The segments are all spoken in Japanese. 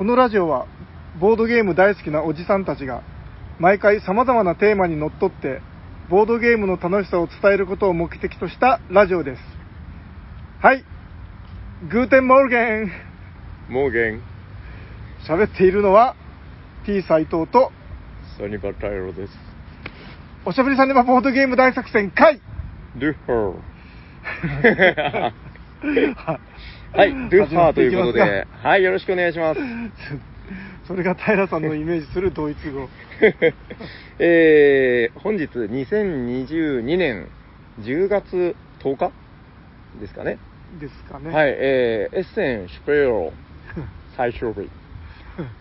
このラジオはボードゲーム大好きなおじさんたちが毎回様々なテーマにのっとってボードゲームの楽しさを伝えることを目的としたラジオです。はい。 Guten Morgen。Morgen、喋っているのは T 斎藤とサニバタイロです。おしゃべりさんではボードゲーム大作戦会ドゥッハー。はい、ドゥッハーということで、はい、よろしくお願いします。それが平さんのイメージするドイツ語。えー、本日2022年10月10日ですかね。ですかね。はい、えー、エッセンシュペロ 最終日。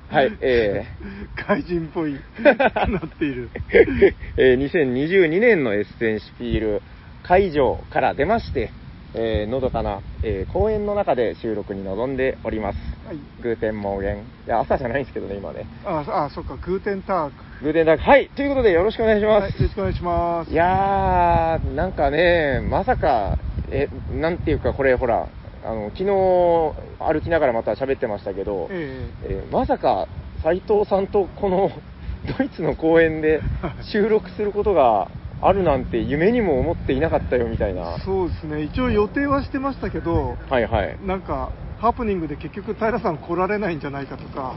はい、え怪人っぽいなっている。ーえー2022年のエッセンシピール会場から出まして、えーのどかな、えー公園の中で収録に臨んでおります。はい。 Guten Morgen。いや、朝じゃないんですけどね、今ね。あ、あ、そっか、 Guten Ta g。Guten Tag。はい、ということでよろしくお願いします。はい、よろしくお願いします。いやー、なんかね、まさか、え、なんていうか、これ、ほら、あの、昨日、歩きながらまた喋ってましたけど、ええーまさか、斉藤さんとこの、ドイツの公園で 収録することがあるなんて夢にも思っていなかったよみたいなえ。そうですね、一応予定はしてましたけど、はいはい。なんか、ハプニングで結局平さん来られないんじゃないかとか、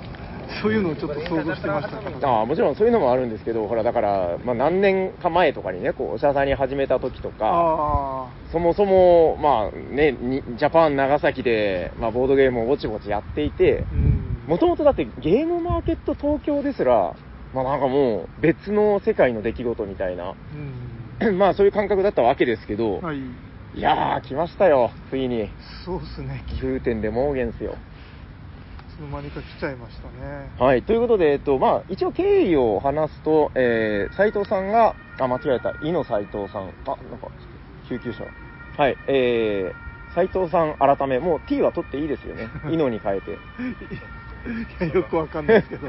そういうのをちょっと想像してましたけど。ああもちろんそういうのもあるんですけど、ほら、だから、まあ、何年か前とかにね、こう、おしゃさんに始めた時とか、あそもそも、まあね、にジャパン長崎で、まあ、ボードゲームをぼちぼちやっていて。もともとだってゲームマーケット東京ですら、まあなんかもう別の世界の出来事みたいな、うん。まあそういう感覚だったわけですけど、はい。いやー、来ましたよ、ついに。そうですね、グーテンでモーゲンスよ。いつの間にか来ちゃいましたね。はい、ということで、えっと、まあ一応経緯を話すと、えー、斉藤さんが、あ、間違えた、井野斉藤さん、あ、なんか、救急車。はい、えー、斉藤さん改め、もう T は取っていいですよね。井野に変えて。いやよくわかんないですけど、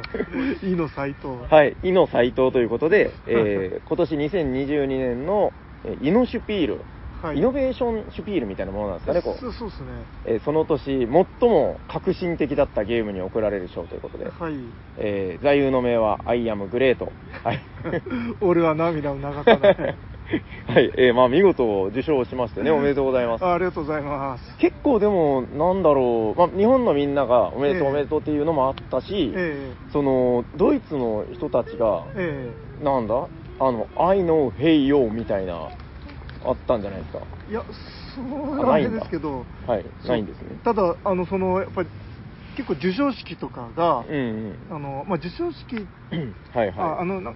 い いの斎藤。はい、イノ斎藤ということで、えー今年2022年の、えーイノシュピール、はいイノベーションシュピールみたいなものなんですかね、こうそうですね。えーその年、最も革新的だったゲームに贈られる賞ということで、はい。えー座右の銘は、アイアムグレート。はい。俺は涙を流さない。はい、えーまあ見事受賞しましてね、おめでとうございます。あありがとうございます。結構でも、なんだろう、まあ、日本のみんながおめでとう、ええおめでとうっていうのもあったし、えその、ドイツの人たちがえ、えなんだ？あの、I know, hey yo みたいな、あったんじゃないですか？えいや、そうなんですけど、はい、ないんですね。ただ、あの、その、やっぱり、結構授賞式とかが、うんうん。あの、まあ、授賞式、はいはああの、な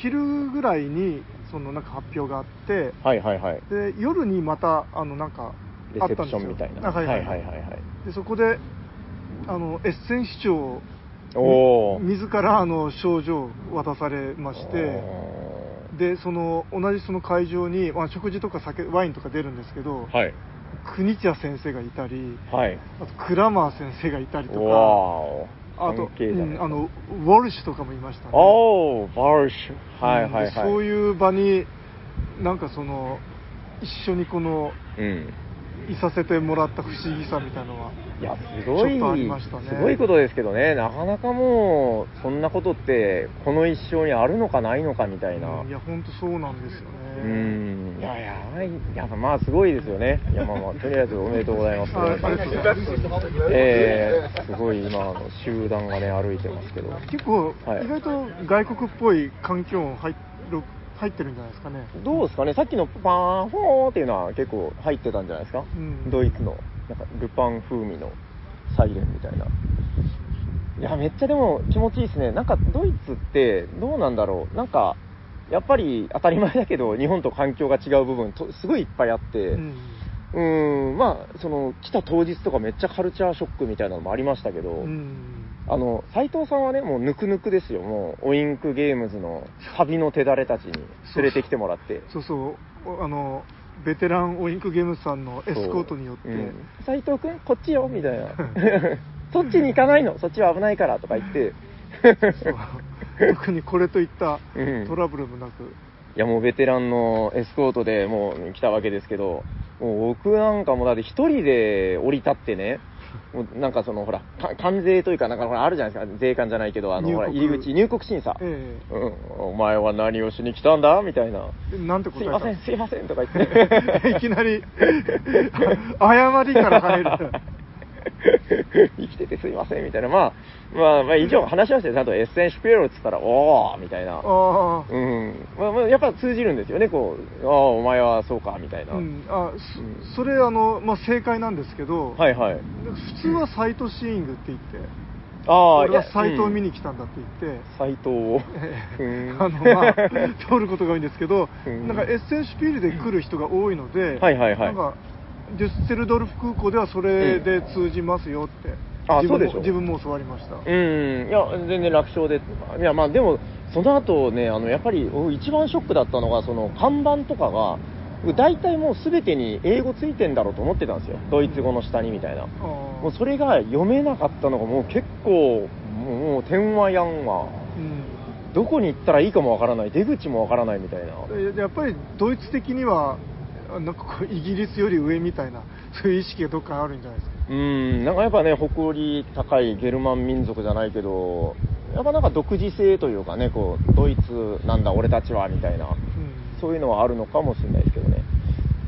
昼ぐらいに、その、なんか発表があって、い。はいはいはい。で、夜にまた、あの、なんか、レセプションみたいな。あはいはいはいはいはいはい。でそこで、あの、エッセン市長、おー。自らあの賞状を渡されまして、でその同じその会場に、まあ、食事とか酒ワインとか出るんですけど、はい。国茶先生がいたりはい。あとクラマー先生がいたりとか。あと、うんあのウォルシュとかもいましたねおー、バーシュ。はいはいはい。うんでそういう場になんかその一緒にこのうん。いさせてもらった不思議さみたいなのはいや、すごい、ねすごいことですけどね、なかなかもう、そんなことって、この一生にあるのかないのかみたいな。うんいや本当そうなんですよねうん、いや、やばい、やまあ、すごいですよね。いや、まあまあ、とりあえずおめでとうございます。あありがとうございますえー、すごい今、あの集団がね、歩いてますけど。結構、はい意外と外国っぽい環境音入っ入ってるんじゃないですかね。どうですかね、さっきのパーフォーっていうのは結構入ってたんじゃないですか、うん。ドイツの、なんかルパン風味のサイレンみたいな。いや、めっちゃでも気持ちいいですね。なんかドイツってどうなんだろう？なんか、やっぱり当たり前だけど、日本と環境が違う部分とすごいいっぱいあって、うん。うーん、まあ、その、来た当日とかめっちゃカルチャーショックみたいなのもありましたけど、うんあの、斎藤さんはね、もうぬくぬくですよ。もう、オインクゲームズの旅の手だれたちに連れてきてもらって。そうそう。おあのベテランオインクゲームズさんのエスコートによって、うん。斉藤君こっちよみたいな。そっちに行かないの？そっちは危ないからとか言って。特にこれといったうん。トラブルもなく、いやもうベテランのエスコートでもう来たわけですけどもう僕なんかもだって一人で降り立ってねもうなんかその、ほら、か関税というか、なんかほら、あるじゃないですか、税関じゃないけど、あの、ほら、入り口、入国審査。えうん、お前は何をしに来たんだ？みたいな。えなんて答えたすいません、すいませんとか言って。いきなり、謝りから入る。生きててすいませんみたいな。まあ、まあ、まあ、以上話しましたよ。ちゃんとエッセンシュピエロって言ったら、おーみたいな。うん。まあ、まあ、やっぱ通じるんですよね、こう、ああ、お前はそうか、みたいな。うん、あうんそそれあの、まあ、正解なんですけど、はいはい。普通はサイトシーイングって言って、ああ、俺はやサイトを見うんに来たんだって言って、サイトを。あのまあ、通ることが多いんですけど、うんなんかエッセンシュピールで来る人が多いので、はいはいはいなんかデュッセルドルフ空港ではそれで通じますよって、あ自分もそうでしょ自分も教わりました。うん、いや、全然楽勝で。いや、まあでも、その後ね、あの、やっぱり、お一番ショックだったのが、その、看板とかが、大体もう全てに英語ついてんだろうと思ってたんですよ。ドイツ語の下にみたいな。あーもうそれが読めなかったのがもう結構、もう、天話やんは、うんどこに行ったらいいかもわからない、出口もわからないみたいな。でやっぱりドイツ的には、あなんかこうイギリスより上みたいな、そういう意識がどっかあるんじゃないですか。うん、なんかやっぱね、誇り高いゲルマン民族じゃないけど、やっぱなんか独自性というかね、こう、ドイツなんだ俺たちは、みたいな。うんそういうのはあるのかもしれないですけどね。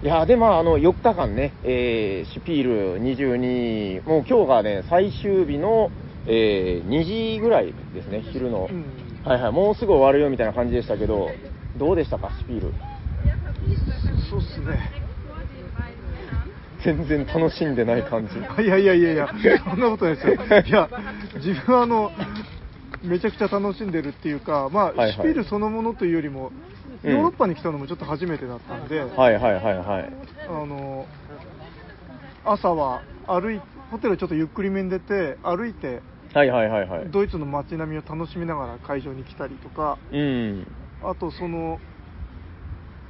いやーで、まあ、あの、4日間ね、えー、シュピール22、もう今日がね、最終日の、えー、2時ぐらいですね、昼の。うんはいはい、もうすぐ終わるよみたいな感じでしたけど、どうでしたか、シュピール？そうっすね。全然楽しんでない感じ。いやいやいやいや、そんなことないですよ。いや、自分はあの、めちゃくちゃ楽しんでるっていうか、まあ、はいはいシュピールそのものというよりも、うんヨーロッパに来たのもちょっと初めてだったんで、はいはいはいはい。あの、朝は歩い、ホテルちょっとゆっくりめに出て、歩いて、はいはいはいはい。ドイツの街並みを楽しみながら会場に来たりとか、うん。あとその、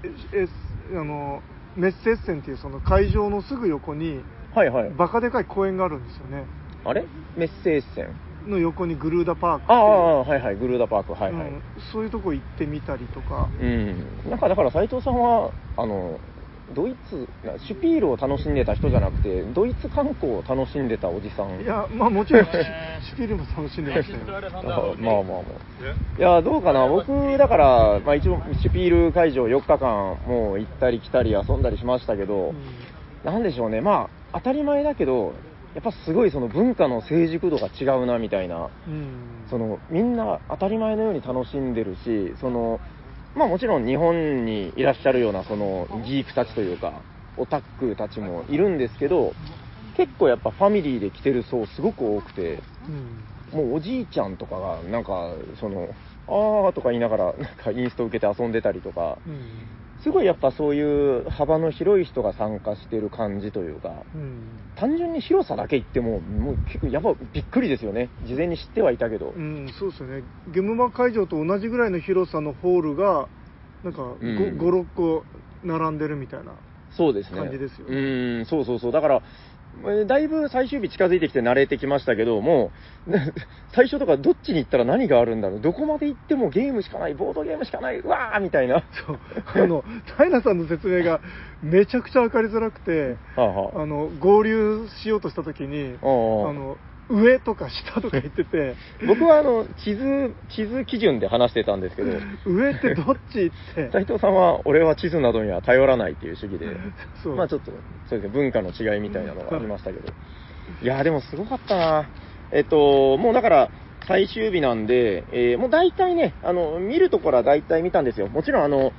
ええあのメッセッセンっていうその会場のすぐ横に、はいはい。バカでかい公園があるんですよね。あれ？メッセージ線？の横にグルーダパークってあいうあ、はいはい、グルーダパーク、はいはい。うんそういうとこ行ってみたりとか、うん、なんかだから斉藤さんは、あの、ドイツ、シュピールを楽しんでた人じゃなくて、ドイツ観光を楽しんでたおじさん。いや、まあもちろんシュピールも楽しんでましたよ。あまあまあまあ。いや、どうかな、僕、だから、まあ一応、シュピール会場4日間、もう行ったり来たり遊んだりしましたけど、なんでしょうね、まあ、当たり前だけど、やっぱすごいその文化の成熟度が違うな、みたいな。うんそのみんな当たり前のように楽しんでるし、そのまあ、もちろん日本にいらっしゃるようなそのギークたちというか、オタックたちもいるんですけど、結構やっぱファミリーで来てる層すごく多くて、うん。もうおじいちゃんとかが、なんか、その、あーとか言いながら、なんかインスト受けて遊んでたりとか、うんすごいやっぱそういう幅の広い人が参加してる感じというか、うん単純に広さだけ言っても、もう結構やっぱびっくりですよね。事前に知ってはいたけど。うん、そうですよね、ゲムマ会場と同じぐらいの広さのホールが、なんかうん5、5 6個並んでるみたいな、そうですね。感じですよねうん、そうそうそう。だから、えーだいぶ最終日近づいてきて慣れてきましたけど、も 最初とかどっちに行ったら何があるんだろう、どこまで行ってもゲームしかない、ボードゲームしかない、うわーみたいな。そう。あの平さんの説明がめちゃくちゃ分かりづらくて、はあはあ。あの合流しようとしたときに、ああ。あの上とか下とか言ってて、僕はあの地図、地図基準で話してたんですけど、上ってどっちって、斉藤さんは、俺は地図などには頼らないっていう主義で、そう。まあちょっと、そうですね、文化の違いみたいなのがありましたけど。いやーでもすごかったな。えっと、もうだから、最終日なんで、えーもう大体ね、あの、見るところは大体見たんですよ。もちろんあの、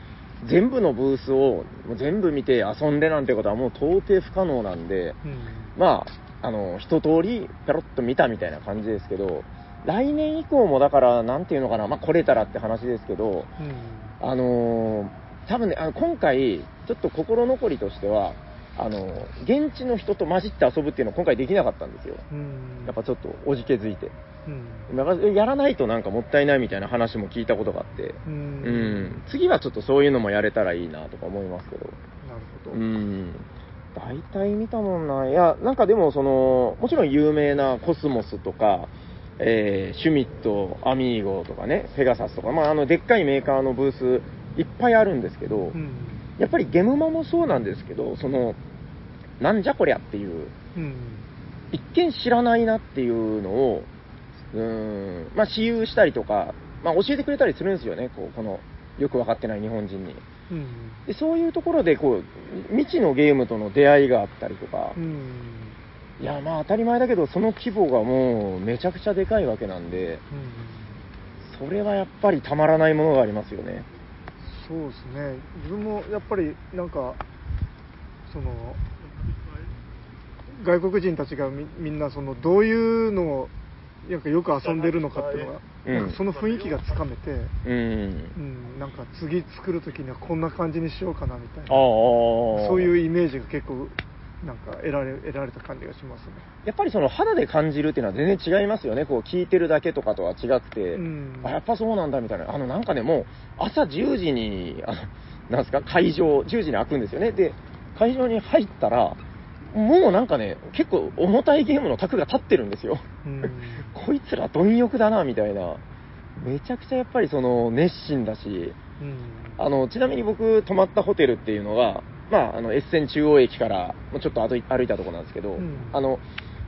全部のブースを全部見て遊んでなんてことはもう到底不可能なんで、うん。まあ、あの、一通りペロッと見たみたいな感じですけど、来年以降もだから、なんていうのかな、まあ来れたらって話ですけど、うんあのー多分ね、あの今回、ちょっと心残りとしては、あのー現地の人と混じって遊ぶっていうのは今回できなかったんですよ。うんやっぱちょっとおじけづいて。うんだからやらないとなんかもったいないみたいな話も聞いたことがあって、ううんん、次はちょっとそういうのもやれたらいいなとか思いますけど。なるほど、うん。大体見たもんな。いや、なんかでもその、もちろん有名なコスモスとか、えーシュミット、アミーゴとかね、ペガサスとか、まああの、でっかいメーカーのブースいっぱいあるんですけど、うんやっぱりゲムマもそうなんですけど、その、なんじゃこりゃっていう、うん一見知らないなっていうのを、うーん、まあ、私有したりとか、まあ、教えてくれたりするんですよね、こう、この、よく分かってない日本人に。うん。で、そういうところで、こう、未知のゲームとの出会いがあったりとかう、ん。いや、まあ、当たり前だけど、その規模がもう、めちゃくちゃでかいわけなんで、うん。それはやっぱりたまらないものがありますよね。そうですね。自分もやっぱりなんか、その、外国人たちがみみんなそのどういうのをなんかよく遊んでるのかっていうのが、うんなんかその雰囲気がつかめて、うん。うん、なんか次作るときにはこんな感じにしようかなみたいな。そういうイメージが結構なんか得られ得られた感じがしますね。やっぱりその肌で感じるっていうのは全然違いますよね。こう聞いてるだけとかとは違くて、うんあ、やっぱそうなんだみたいな。あのなんかね、もう朝10時に、あの、なんですか、会場、10時に開くんですよね。で、会場に入ったら、もうなんかね、結構重たいゲームの卓が立ってるんですよ。うん こいつら貪欲だな、みたいな。めちゃくちゃやっぱりその熱心だし、うんあの、ちなみに僕泊まったホテルっていうのが、まあ、あの、エッセン中央駅からちょっと歩い歩いたところなんですけど、うんあの、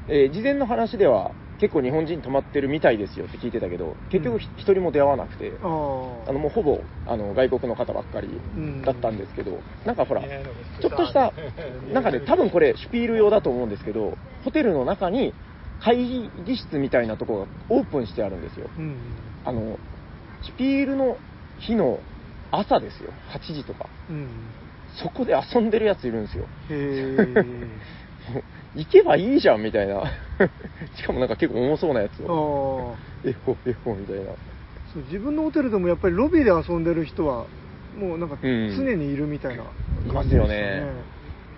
えー事前の話では結構日本人泊まってるみたいですよって聞いてたけど、結局一人も出会わなくて、ああの、もうほぼ、あの、外国の方ばっかりうんだったんですけど、なんかほら、ちょっとした、なんかね、多分これ、シュピール用だと思うんですけど、ホテルの中に会議室みたいなところがオープンしてあるんですよ。うんあの、シュピールの日の朝ですよ。8時とか。うんそこで遊んでるやついるんですよ。行けばいいじゃんみたいな。しかもなんか結構重そうなやつえを。ああえほえほみたいな。そう自分のホテルでもやっぱりロビーで遊んでる人はもうなんかうん常にいるみたいないますよね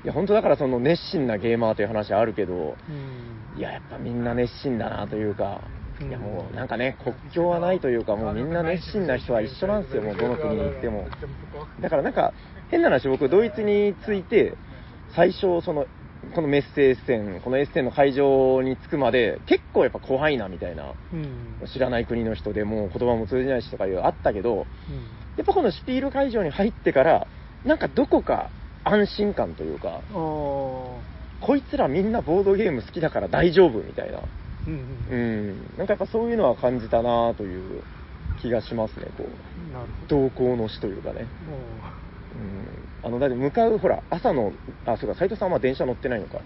いや、本当だからその熱心なゲーマーという話あるけど、うんいや、やっぱみんな熱心だなというか、うんいやもうなんかね、国境はないというか、もうみんな熱心な人は一緒なんですよ、もうどの国に行っても。だからなんか、変な話、僕、ドイツに着いて、最初、その、このメッセエッセン、このエッセンの会場に着くまで、結構やっぱ怖いなみたいな、うん知らない国の人でもう言葉も通じないしとかいうあったけど、うんやっぱこのシュピール会場に入ってから、なんかどこか安心感というか、こいつらみんなボードゲーム好きだから大丈夫みたいな。うんううんん。なんかやっぱそういうのは感じたなという気がしますね、こう。同行の死というかね。もうん。あの、だって向かう、ほら、朝の、あ、そうか、斉藤さんは電車乗ってないのか。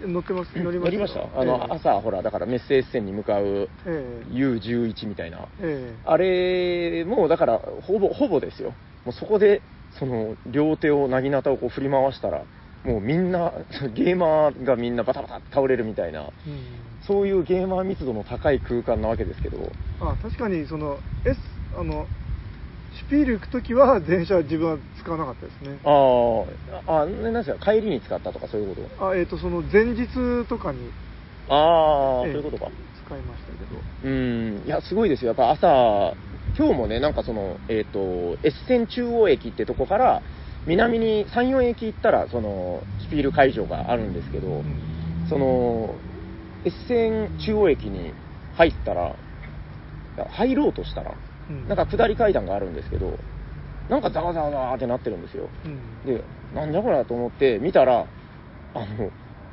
う乗ってます乗りま乗りました？あの、ええ朝、ほら、だからメッセージ線に向かうえ U11 みたいな。ええ。あれ、もうだから、ほぼ、ほぼですよ。もうそこで、その、両手を、なぎなたをこう振り回したら、もうみんな、ゲーマーがみんなバタバタ倒れるみたいな、えうん。そういうゲーマー密度の高い空間なわけですけど、あ確かにその S あのシュピール行くときは電車は自分は使わなかったですねあーあ、なんですか、帰りに使ったとかそういうこと？あえっ、とその前日とかにああ、ええそういうことか。使いましたけどうん、いや、すごいですよ。やっぱ朝、今日もね、なんかその、えっ、と、エッセン中央駅ってとこから、南に3、4駅行ったら、その、シュピール会場があるんですけど、うんその、エッセン中央駅に入ったら、入ろうとしたら、うん。なんか下り階段があるんですけど、なんかザワザワザワってなってるんですよ。うん。で、なんじゃこりゃと思って見たら、あの、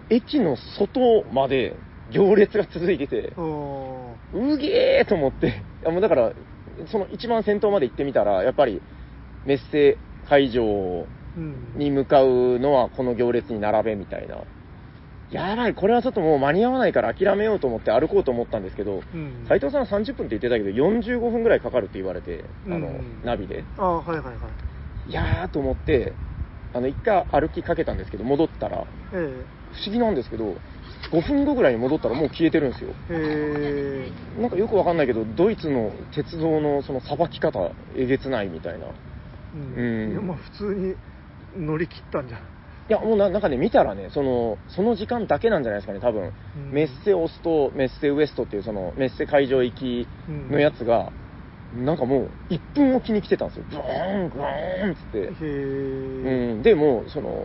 駅の外まで行列が続いてて、おうげーと思って、いやもうだから、その一番先頭まで行ってみたら、やっぱりメッセ会場うん。に向かうのはこの行列に並べみたいな。やばい、これはちょっともう間に合わないから諦めようと思って歩こうと思ったんですけど、うん。斉藤さん30分って言ってたけど、45分ぐらいかかるって言われて、あの、うんナビで。あはいはいはい。いやーと思って、あの、一回歩きかけたんですけど、戻ったら、え不思議なんですけど、5分後ぐらいに戻ったらもう消えてるんですよ。ええなんかよくわかんないけど、ドイツの鉄道のそのさばき方、えげつないみたいな。うん。うん。いやまあ普通に乗り切ったんじゃや、もうななんかね、見たらね、その、その時間だけなんじゃないですかね、多分。うんメッセオスとメッセウエストっていうそのメッセ会場行きのやつが、なんかもう1分おきに来てたんですよ。ブーン、グーンっつって。うん、でもう、その、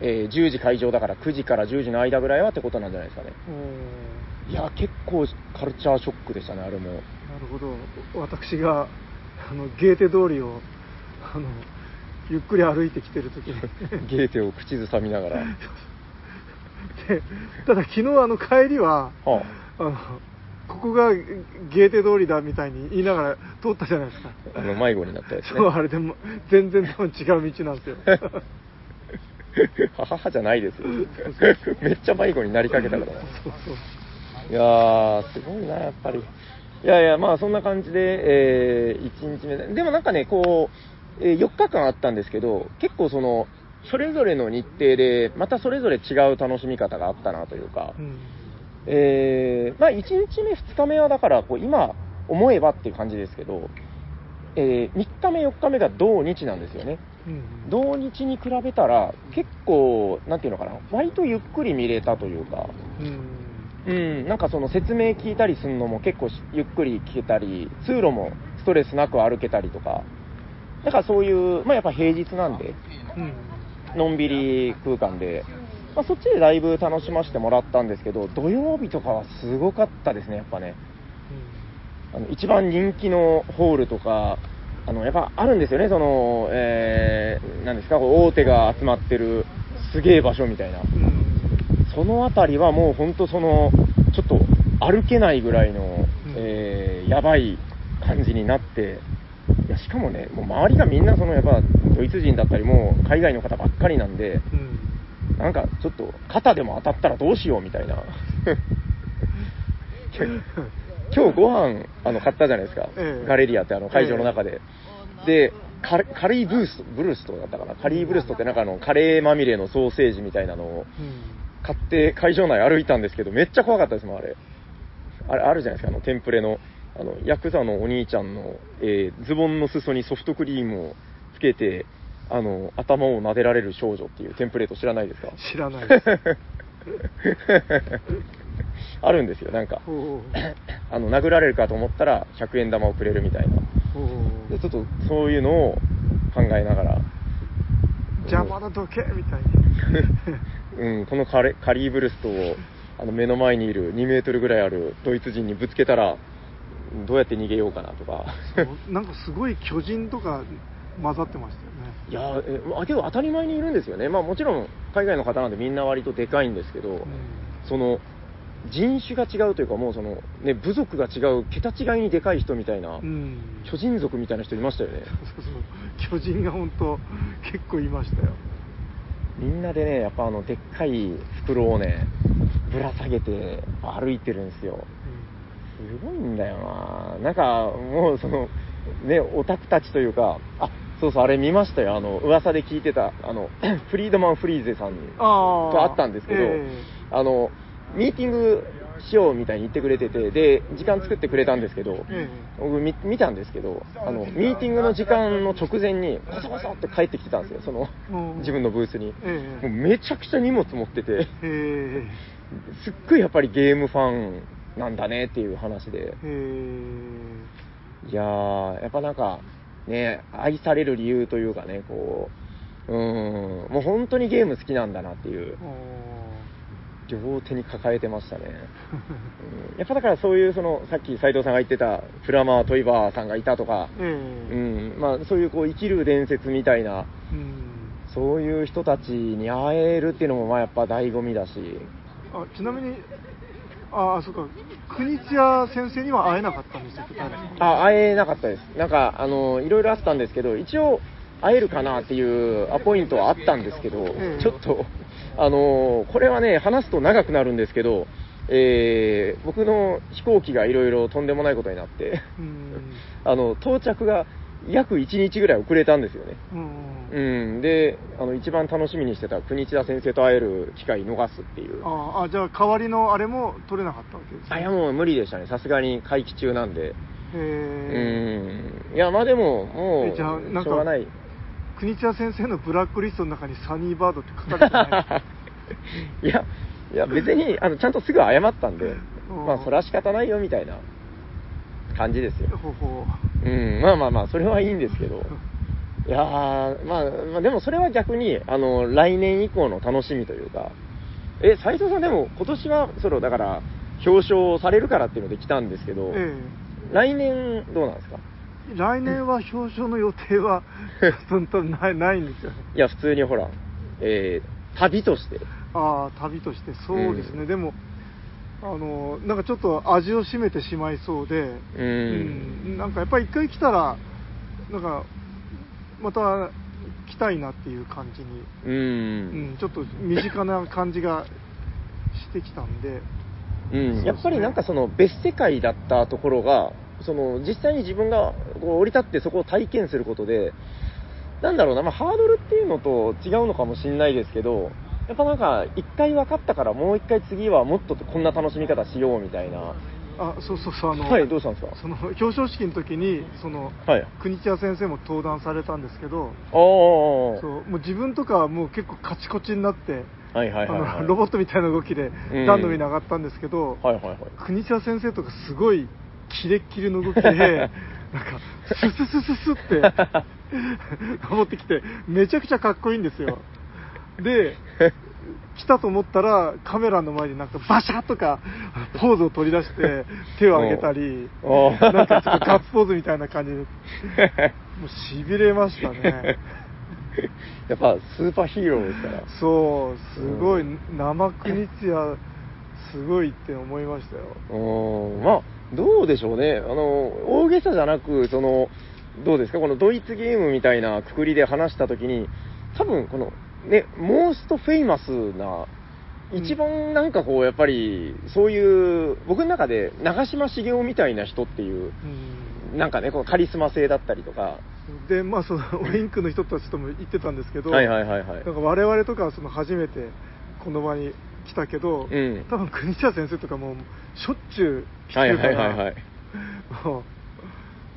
えー10時会場だから9時から10時の間ぐらいはってことなんじゃないですかね。うんいや、結構カルチャーショックでしたね、あれも。なるほど私があのゲーテ通りをあのゆっくり歩いてきてる時に ゲーテを口ずさみながら。でただ昨日あの帰りははあのここがゲーテ通りだみたいに言いながら通ったじゃないですかあ、あの、迷子になったやつね。そうあれでも全然多分違う道なんですよ はははじゃないですよ。めっちゃ迷子になりかけたからな。そうそういやー、すごいな、やっぱり。いやいや、まあそんな感じで、えー、1日目で。でもなんかね、こう、えー4日間あったんですけど、結構その、それぞれの日程で、またそれぞれ違う楽しみ方があったなというか、うん。えー、まあ1日目、2日目はだから、こう今思えばっていう感じですけど、えー、3日目、4日目が土日なんですよね。うん土日に比べたら、結構、なんていうのかな、割とゆっくり見れたというか、うん。うん、なんかその説明聞いたりするのも結構しゆっくり聞けたり、通路もストレスなく歩けたりとか、だからそういう、まあやっぱ平日なんで、うんのんびり空間で、まあそっちでだいぶ楽しませてもらったんですけど、土曜日とかはすごかったですね、やっぱね。あの一番人気のホールとか、あのやっぱあるんですよね、その、えー、なんですか、大手が集まってるすげえ場所みたいな。うんそのあたりはもう本当その、ちょっと歩けないぐらいの、んえーやばい感じになって、かもね、もう周りがみんなそのやっぱドイツ人だったり、もう海外の方ばっかりなんで、うん。なんかちょっと肩でも当たったらどうしようみたいな。今日ご飯あの買ったじゃないですか、ええ。ガレリアってあの会場の中で。でカリーブースト、ブルーストだったかな、カリーブルーストってなんかあのカレーまみれのソーセージみたいなのをうん。買って会場内歩いたんですけど、めっちゃ怖かったですもん、あれ。あれ、あるじゃないですか、あの、テンプレの、あの、ヤクザのお兄ちゃんの、えーズボンの裾にソフトクリームをつけて、あの、頭を撫でられる少女っていうテンプレート知らないですか？知らないです。あるんですよ、なんか。あの、殴られるかと思ったら100円玉をくれるみたいな。で、ちょっとそういうのを考えながら、邪魔だどけみたいに うん、このカレカリーブルストをあの目の前にいる2メートルぐらいあるドイツ人にぶつけたら、どうやって逃げようかなとか。なんかすごい巨人とか混ざってましたよねいやーえあけど当たり前にいるんですよね、まあ、もちろん海外の方なんでみんな割とでかいんですけど、うんその人種が違うというか、もうその、ね、部族が違う、桁違いにでかい人みたいな、うん巨人族みたいな人いましたよね。そうそう巨人が本当結構いましたよみんなでね、やっぱあのでっかい袋をね、ぶら下げて歩いてるんですよ。すごいんだよな。なんか、もうその、ね、オタクたちというか、あ、そうそう、あれ見ましたよ。あの、噂で聞いてた、あの、フリードマン・フリーゼさんあと会ったんですけど、えあの、ミーティングしようみたいに言ってくれてて、で、時間作ってくれたんですけど、え僕見見たんですけど、あの、ミーティングの時間の直前に、コソコソって帰ってきてたんですよ、その、うん。自分のブースに。ええ。もうめちゃくちゃ荷物持ってて、え。すっごいやっぱりゲームファンなんだねっていう話で。え、えいやー、やっぱなんか、ね、愛される理由というかね、こう、うーん、もう本当にゲーム好きなんだなっていう。両手に抱えてましたね。うん。やっぱだからそういう、その、さっき斉藤さんが言ってた、プラマー・トイバーさんがいたとか、ーえ。うえん、まあそういうこう生きる伝説みたいな、うん。そういう人たちに会えるっていうのもまあやっぱ醍醐味だし、あちなみにああそうか。国津屋先生には会えなかったんですよあ、会えなかったです。なんか、あの、いろいろあったんですけど、一応、会えるかなっていうアポイントはあったんですけど、ええ。ちょっと、あの、これはね、話すと長くなるんですけど、えー僕の飛行機がいろいろとんでもないことになって、うん。あの、到着が約1日ぐらい遅れたんですよね。うんうん。で、あの、一番楽しみにしてた国千田先生と会える機会逃すっていう。ああじゃあ代わりのあれも取れなかったわけですねあ、いやもう無理でしたね。さすがに会期中なんで。へえうん。いや、まあでも、もう、えじゃあなんかしょうがない。国津屋先生のブラックリストの中にサニーバードって書かれてない いや、いや別に、あの、ちゃんとすぐ謝ったんで、うんまあ、それは仕方ないよ、みたいな感じですよ。ほうん、まあまあまあ、それはいいんですけど。いやー、まあ、まあ、でもそれは逆に、あの、来年以降の楽しみというか、え、斉藤さんでも今年は、その、だから、表彰されるからっていうので来たんですけど、うえ。来年どうなんですか？え来年は表彰の予定は 本当ないないんですよね。いや、普通にほら、えー旅として、ああ旅として。そうですね、うん。でもあのなんかちょっと味を占めてしまいそうで、う。うん。なんかやっぱり一回来たらなんかまた来たいなっていう感じに、う。うん。ん、ちょっと身近な感じがしてきたんで。うん、やっぱりなんかその別世界だったところが、その実際に自分がこう降り立ってそこを体験することで、なんだろうな、まあ、ハードルっていうのと違うのかもしれないですけど、やっぱなんか、一回分かったから、もう一回次はもっとこんな楽しみ方しようみたいな。あそうそうそうあの、はい、どうしたんですか？その表彰式の時にそのはい。国千谷先生も登壇されたんですけどああ、そうもう自分とかはもう結構カチコチになって、はいはいはい、はい。あのロボットみたいな動きでうん段の上に上がったんですけど、はいはいはい。国千谷先生とかすごいキレッキレの動きで なんかスススススって登ってきてめちゃくちゃかっこいいんですよで来たと思ったらカメラの前になんかバシャッとかポーズを取り出して手を上げたりなんかちょっとガッツポーズみたいな感じで。もうしびれましたね。やっぱスーパーヒーローですから。そうすごいうん。生クニツィアすごいって思いましたよ。うん、まあ、どうでしょうね。あの、大げさじゃなく、その、どうですか、このドイツゲームみたいなくくりで話したときに、多分この、ね、 most famous な、うん一番なんかこう、やっぱり、そういう、僕の中で長嶋茂雄みたいな人っていう、うんなんかね、このカリスマ性だったりとか、でまあその ウィンクの人たちとも言ってたんですけど、はいはいはいはい。なんか我々とかはその初めてこの場に来たけど、うん。多分国茶先生とかもしょっちゅう来てはいるから、はいはいはい。もう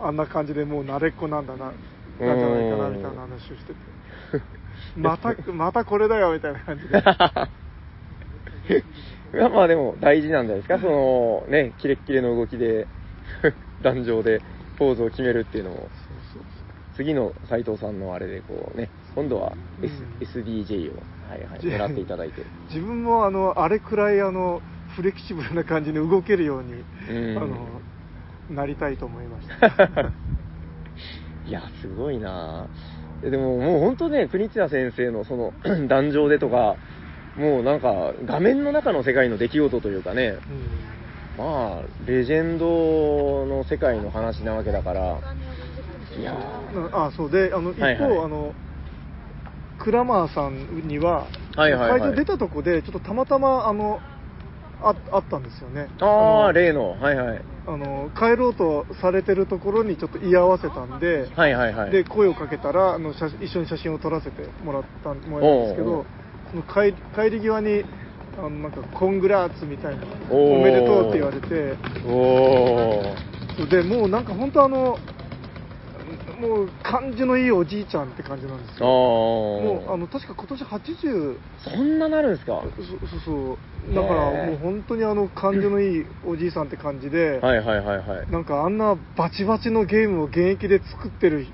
あんな感じでもう慣れっこなんだななんじゃないかなみたいな話をしてて またまたこれだよみたいな感じで。まあでも大事なんじゃないですか、そのね、キレッキレの動きで、壇上でポーズを決めるっていうのも、次の斉藤さんのあれでこうね、今度は、S うん SDJ を、はいはい、狙っていただいて。自分もあのあれくらいあのフレキシブルな感じで動けるように、うん。あのなりたいと思いました。いや、すごいなぁでももう本当ね、国津屋先生のその 壇上でとか、もうなんか画面の中の世界の出来事というかね、うん。まあ、レジェンドの世界の話なわけだから、いやー。あそう。であの一方、はいはい。あのクラマーさんには、はいはいはい。会場出たとこでちょっとたまたまあのああったんですよねあのあ、例の、はいはい。あの帰ろうとされてるところにちょっと居合わせたんで、はいはいはい。で声をかけたらあの写一緒に写真を撮らせてもらったもらったんですけおうおうどその帰り帰り際にあのなんかコングラーツみたいなおーおめでとうって言われておー。そうでもうなんか本当あのもう感じのいいおじいちゃんって感じなんですあよー。もうあの確か今年80そんななるんですか？そそうそうだからもう本当にあの感じのいいおじいさんって感じで、はいはいはいはい。なんかあんなバチバチのゲームを現役で作ってる人っ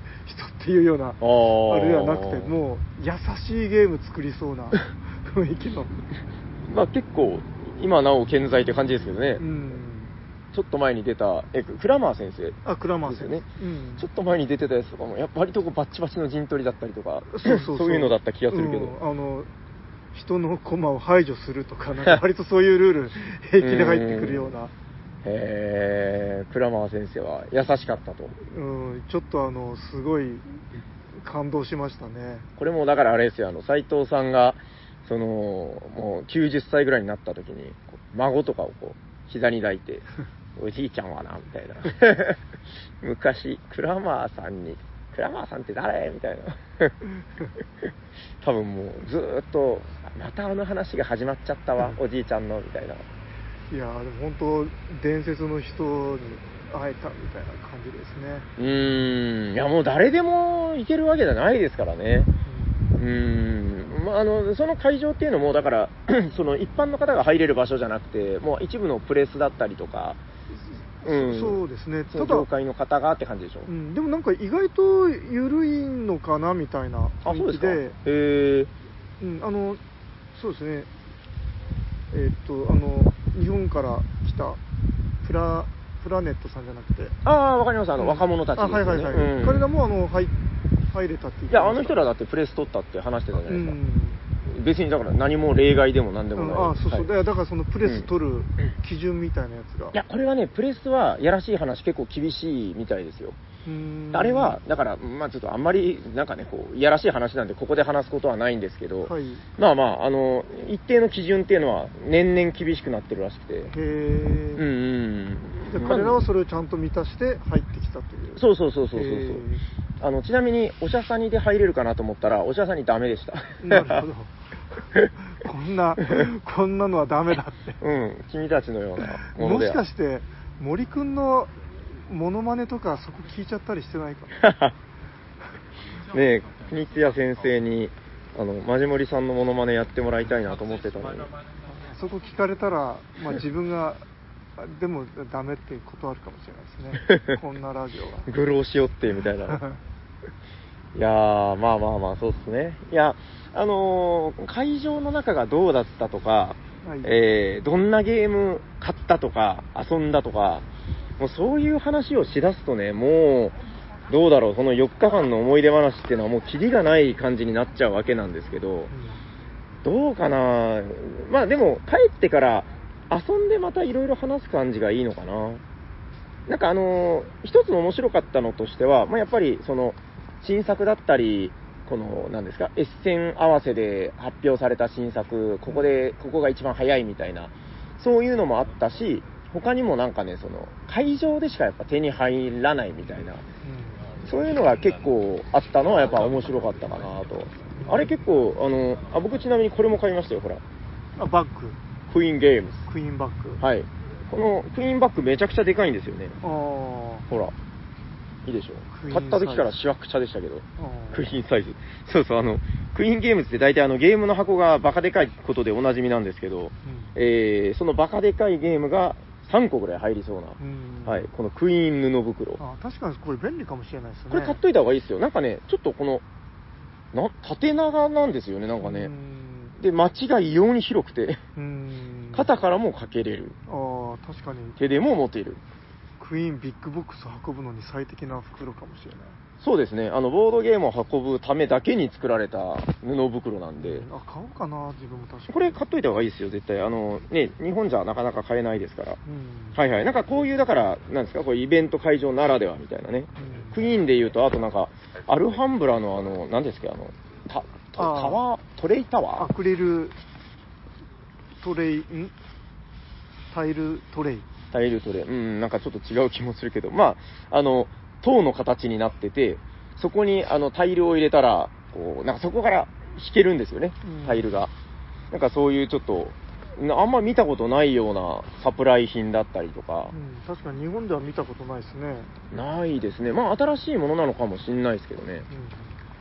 ていうようなあれではなくてもう優しいゲーム作りそうな 雰囲気の。まあ結構、今なお健在って感じですけどね。うんちょっと前に出た、え、クラマー先生。あクラマー先生、ね。うん。ちょっと前に出てたやつとかも、やっぱ割とこうバッチバチの陣取りだったりとか、そうそうそう。いうのだった気がするけど。うんあの人の駒を排除するとかなんか 割とそういうルール平気で入ってくるような。へー、クラマー先生は優しかったと。うんちょっとあのすごい感動しましたね。これもだからあれですよ、あの、斎藤さんが、その、もう90歳ぐらいになった時に、孫とかをこう、膝に抱いて、おじいちゃんはな、みたいな。昔、クラマーさんに、クラマーさんって誰？みたいな。多分もう、ずーっと、またあの話が始まっちゃったわ、おじいちゃんの、みたいな。いやーでも本当伝説の人に会えたみたいな感じですね、うーん、いやもう誰でも行けるわけじゃないですからね。うーん、まあ、あの、その会場っていうのも、だから、その一般の方が入れる場所じゃなくて、もう一部のプレスだったりとか、うん。そそうですね。ただ業界の方がって感じでしょ？うん、でもなんか意外と緩いのかなみたいなあ、そうですか？え。うん、あのそうですね。えーっとあの日本から来たプラプラネットさんじゃなくて。ああ、わかります。あの、うん。若者たちですはいはいはい、うん。彼らもあの入入れたって言っいや、あの人らだってプレス取ったって話してたじゃないですか。うん別にだから何も例外でも何でもない。うんあそうそう、はいだからそのプレス取る基準みたいなやつが、いや、これはね、プレスはやらしい話結構厳しいみたいですよ。あれは、だから、まあちょっとあんまり、なんかね、こう、いやらしい話なんで、ここで話すことはないんですけど、はいまあまあ、あの、一定の基準っていうのは、年々厳しくなってるらしくて。へうんえ、うん。じゃあ彼らはそれをちゃんと満たして入ってきたというそうそうそうそうそうそう。へあの、ちなみに、おしゃさにで入れるかなと思ったら、おしゃさにダメでした。ーなるほど こんなこんなのはダメだってうん、君たちのようなものもでは。しかして森くんのモノマネとかそこ聞いちゃったりしてないか？な ねえ、国津屋先生に、あの、マジモリさんのモノマネやってもらいたいなと思ってたのに。そこ聞かれたら、まあ、自分があでもダメって断るかもしれないですね こんなラジオはグローしよって、みたいな。いやー、まあまあまあ、そうっすね。いや、あのー会場の中がどうだったとか、はい。えーどんなゲーム買ったとか、遊んだとか、もうそういう話をしだすとね、もう、どうだろう、その4日間の思い出話っていうのはもうキリがない感じになっちゃうわけなんですけど、どうかな。まあでも、帰ってから遊んでまたいろいろ話す感じがいいのかな。なんかあのー一つ面白かったのとしては、まあやっぱりその、新作だったり、この、なんですか、エッセン合わせで発表された新作、ここで、ここが一番早いみたいな、そういうのもあったし、他にもなんかね、その、会場でしかやっぱ手に入らないみたいな、そういうのが結構あったのはやっぱ面白かったかなと。あれ結構、あの、あ、僕ちなみにこれも買いましたよ、ほら。あバッグクイーンゲームズ。クイーンバッグはい。このクイーンバッグめちゃくちゃでかいんですよね。あーほら。いいでしょ買った時からしわくちゃでしたけど。クイーンサイズ。そうそう、あの、クイーンゲームズって大体あのゲームの箱がバカでかいことでおなじみなんですけど、うんえー、そのバカでかいゲームが3個ぐらい入りそうな、うんはい、このクイーン布袋。あ確かにこれ便利かもしれないですねこれ買っといた方がいいですよ。なんかね、ちょっとこの、な、縦長なんですよね、なんかね。で、街が異様に広くて、うん肩からもかけれる。ああ確かに手でも持てる。クイーンビッグボックス運ぶのに最適な袋かもしれない。そうですね。あの、ボードゲームを運ぶためだけに作られた布袋なんで、あ買おうかな自分も確かに。これ買っといた方がいいですよ、絶対。あの、ね、日本じゃなかなか買えないですから。うん。はいはい。なんかこういう、だから、なんですか、こうイベント会場ならではみたいなね。うん。クイーンで言うと、あとなんか、アルハンブラのあの、何ですか、あの、タあー。ワー、トレイタワー？アクリルトレイん？タイルトレイタイルト。うん、なんかちょっと違う気もするけど、まあ、あの、塔の形になってて、そこにあのタイルを入れたら、こう、なんかそこから引けるんですよねうん、タイルが。なんかそういうちょっと、なあんま見たことないようなサプライ品だったりとかう、ん確かに日本では見たことないですねないですね。まあ新しいものなのかもしんないですけどね。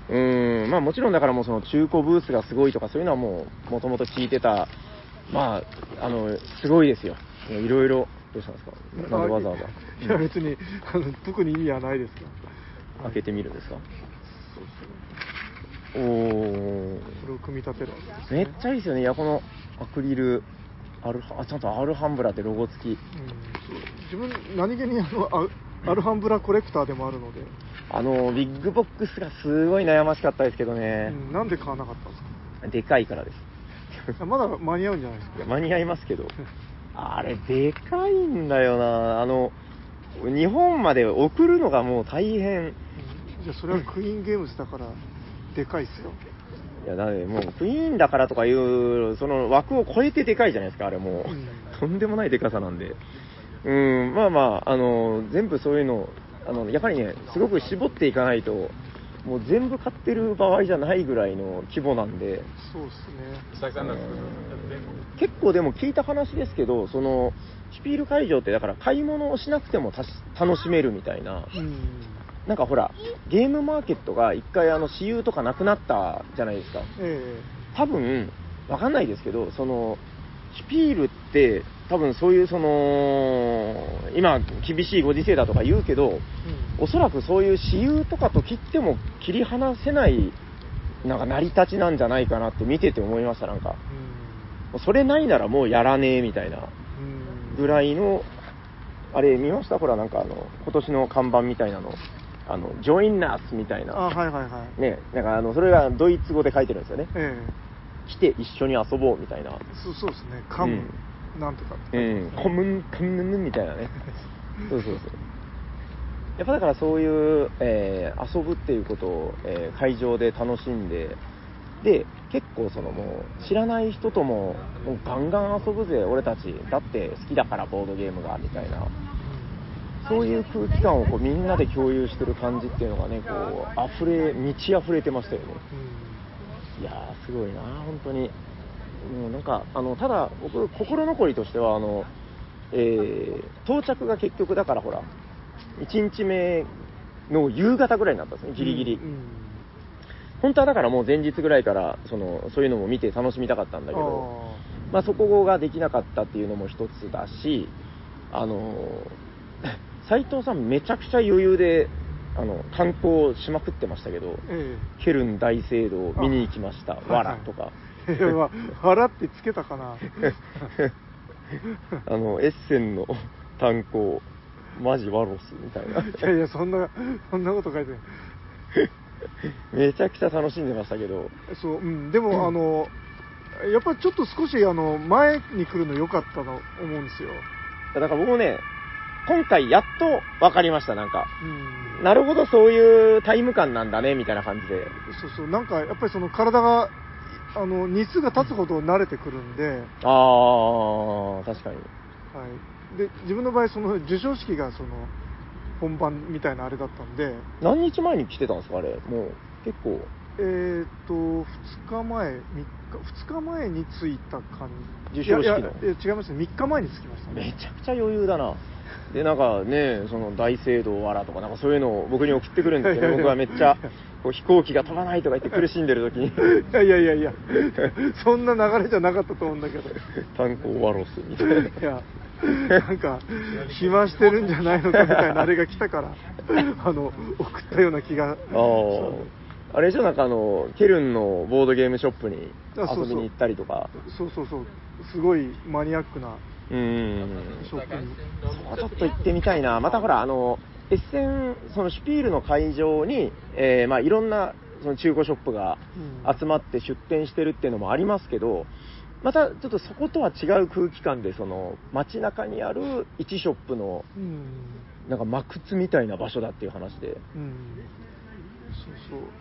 うん、まあもちろんだからもうその中古ブースがすごいとかそういうのはもう、もともと聞いてた、まあ、あの、すごいですよ。いろいろ、どうしたんですか？なんでわざわざ？いや別にあの特に意味はないですが開けてみるんですか？おー、これを組み立てるわけです、めっね、ちゃいいですよね。いや、このアクリル、アルハ、あ、ちゃんとアルハンブラってロゴ付き。うん。自分何気にあのアアルハンブラコレクターでもあるので、あの、ビッグボックスがすごい悩ましかったですけどうね。ん。なんで買わなかったんですか？でかいからです。いやまだ間に合うんじゃないですか？間に合いますけど、あれ、でかいんだよな。あの、日本まで送るのがもう大変。うんじゃあそれはクイーンゲームズだからでかいっすよいや、だね、もう、クイーンだからとかいう、その枠を超えてでかいじゃないですか、あれもう。うんとんでもないでかさなんで。うん、まあまあ、あの、全部そういうの、あの、やっぱりね、すごく絞っていかないと、もう全部買ってる場合じゃないぐらいの規模なんで、そうですねうん結構でも聞いた話ですけど、その、シュピール会場ってだから買い物をしなくてもたし楽しめるみたいな、うん。なんかほら、ゲームマーケットが一回あの私有とかなくなったじゃないですか。え多分、わかんないですけど、その、シュピールって、多分そういうその、今厳しいご時世だとか言うけど、えうん。おそらくそういう私有とかと切っても切り離せない、なんか成り立ちなんじゃないかなって見てて思いました、なんか。もうそれないならもうやらねえみたいなうんぐらいの、あれ見ました？ほら、なんかあの、今年の看板みたいなの。あの、ジョインナースみたいあな。はいはいはいね、なんかあの、それがドイツ語で書いてるんですよね。え来て一緒に遊ぼうみたいな。そうそうですね。カム、なんとかってうん、コムン、コムンみたいなね。そうそうそう。やっぱだからそういう、えー遊ぶっていうことを、えー会場で楽しんで、で、結構そのもう、知らない人とも、もうガンガン遊ぶぜ、俺たち。だって好きだから、ボードゲームが、みたいな。そういう空気感をこうみんなで共有してる感じっていうのがね、こう、溢れ、満ち溢れてましたよね。うんいやー、すごいな、本当に。もうなんか、あの、ただ、僕、心残りとしては、あの、えー到着が結局だからほら、1日目の夕方ぐらいになったんですね、ギリギリ。うんうん本当はだからもう前日ぐらいから、その、そういうのも見て楽しみたかったんだけど、あまあそこができなかったっていうのも一つだし、あの、斉藤さんめちゃくちゃ余裕で、あの、観光しまくってましたけど、ーえ。ケルン大聖堂を見に行きました、あわらとか。えいやまあ腹ってつけたかな。あの、エッセンの炭鉱、マジワロスみたいな。いやいやそんなそんなこと書いてない めちゃくちゃ楽しんでましたけど、そう、うん、でも、あのやっぱりちょっと少しあの前に来るの良かったと思うんですよ、だから僕もね、今回やっと分かりました、なんか。うん、なるほど、そういうタイム感なんだね、みたいな感じで。そうそう。なんかやっぱりその体があの日数が経つほど慣れてくるんで,、あー、確かに。はい、で自分の場合その授賞式がその本番みたいなあれだったんで。何日前に来てたんですか、あれ？もう、結構。えーっと2日前3日2日前に着いた感じ。授賞式の？いやいや違いますね。3日前に着きましためねちゃくちゃ余裕だな。で、なんかね、その大聖堂わらとか、なんかそういうのを僕に送ってくるんですけど、僕はめっちゃ、こう飛行機が飛ばないとか言って苦しんでる時に、いやいやいやいや。そんな流れじゃなかったと思うんだけど。炭鉱ワロスみたいな。いや、なんか、暇してるんじゃないのかみたいなあれが来たから、あの、送ったような気が。あれでしょ、なんかあの、ケルンのボードゲームショップに遊びに行ったりとか。そうそうそう、すごいマニアックなうーん。ショップに。そこちょっと行ってみたいな。またほら、あの、エッセン、そのシュピールの会場に、えーまあいろんな、その中古ショップがうん集まって出店してるっていうのもありますけど、またちょっとそことは違う空気感で、その街中にある一ショップの、うん。なんか真靴みたいな場所だっていう話で。うん。そうそ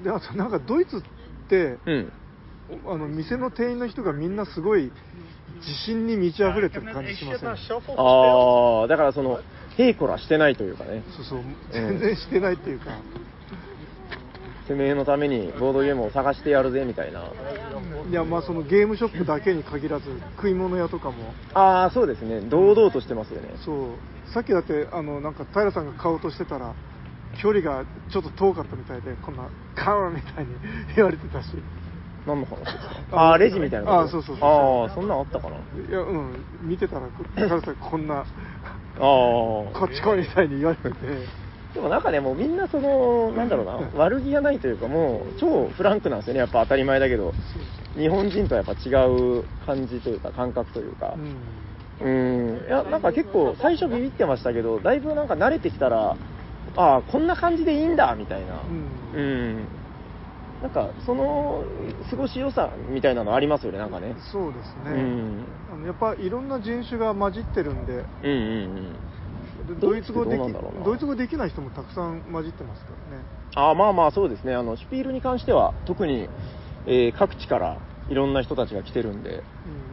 う。で、あとなんかドイツって、うん。あの、店の店員の人がみんなすごい自信に満ち溢れてる感じしません？ああ、だからその、ヘイコラしてないというかね、そうそう、全然してないっていうか。てめえのためにボードゲームを探してやるぜみたいな。いや、まあそのゲームショップだけに限らず、食い物屋とかも、ああ、そうですね。堂々としてますよね。そう、さっきだって、あの、なんか平さんが買おうとしてたら、距離がちょっと遠かったみたいで、こんな、カーンみたいに 言われてたし。何の話ですか？ああー、レジみたいなあーそうそうそうああ、そんなんあったかな？あいや、うん、見てたら、平さんこんな、あ。こっち来いみたいに言われてて、でもなんかね、もうみんなその、なんだろうな、悪気がないというか、もう超フランクなんですよね。やっぱ当たり前だけど、日本人とはやっぱ違う感じというか、感覚というかう。ん。うん。いや、なんか結構、最初ビビってましたけど、だいぶなんか慣れてきたら、ああ、こんな感じでいいんだ、みたいな。うんうん。なんか、その、過ごし良さみたいなのありますよね、なんかね。そうですね、うん。やっぱいろんな人種が混じってるんで、うんうんうん。でドイツ語できドイツ語できない人もたくさん混じってますからね。あまあまあそうですね、あのシュピールに関しては、特に、えー各地からいろんな人たちが来てるんで、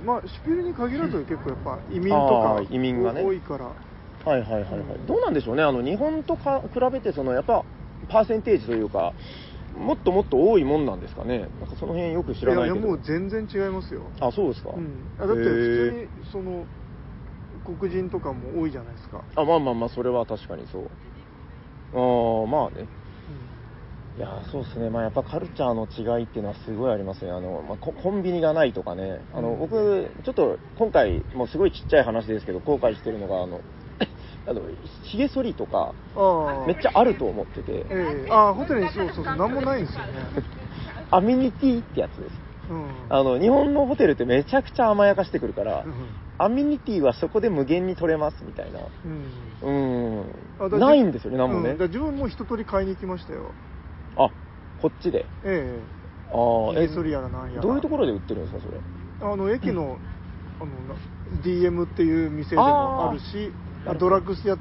うん、まあ、シュピールに限らず結構やっぱ移民とか移民がね。多いから、はいはいはいはい、どうなんでしょうね、あの日本とか比べて、そのやっぱパーセンテージというか、もっともっと多いもんなんですかね、なんかその辺よく知らないけど、いやいやもう全然違いますよ。あそうですか、うん、あだって普通にその黒人とかも多いじゃないですか。あまあまあまあ、それは確かにそう、ああまあね、いやーそうですね、まあ、やっぱカルチャーの違いっていうのはすごいありますね、あのまあ、ココンビニがないとかね、あのうん。僕、ちょっと今回、もうすごいちっちゃい話ですけど、後悔してるのが、あの あのひげ剃りとか、めっちゃあると思ってて、ええ。ああホテルにそうそうそうなんもないんですよね。アミニティってやつです。うん。あの日本のホテルってめちゃくちゃ甘やかしてくるからう、んアミニティはそこで無限に取れますみたいな、うん。うん、ないんですよね、なんもね。うん。自分も一通り買いに行きましたよ。あこっちで？ええ。ああ、えヒゲ剃りやらなんやら。どういうところで売ってるんですか、それ？あの駅の,、あのな DM っていう店でもあるしドラッグスや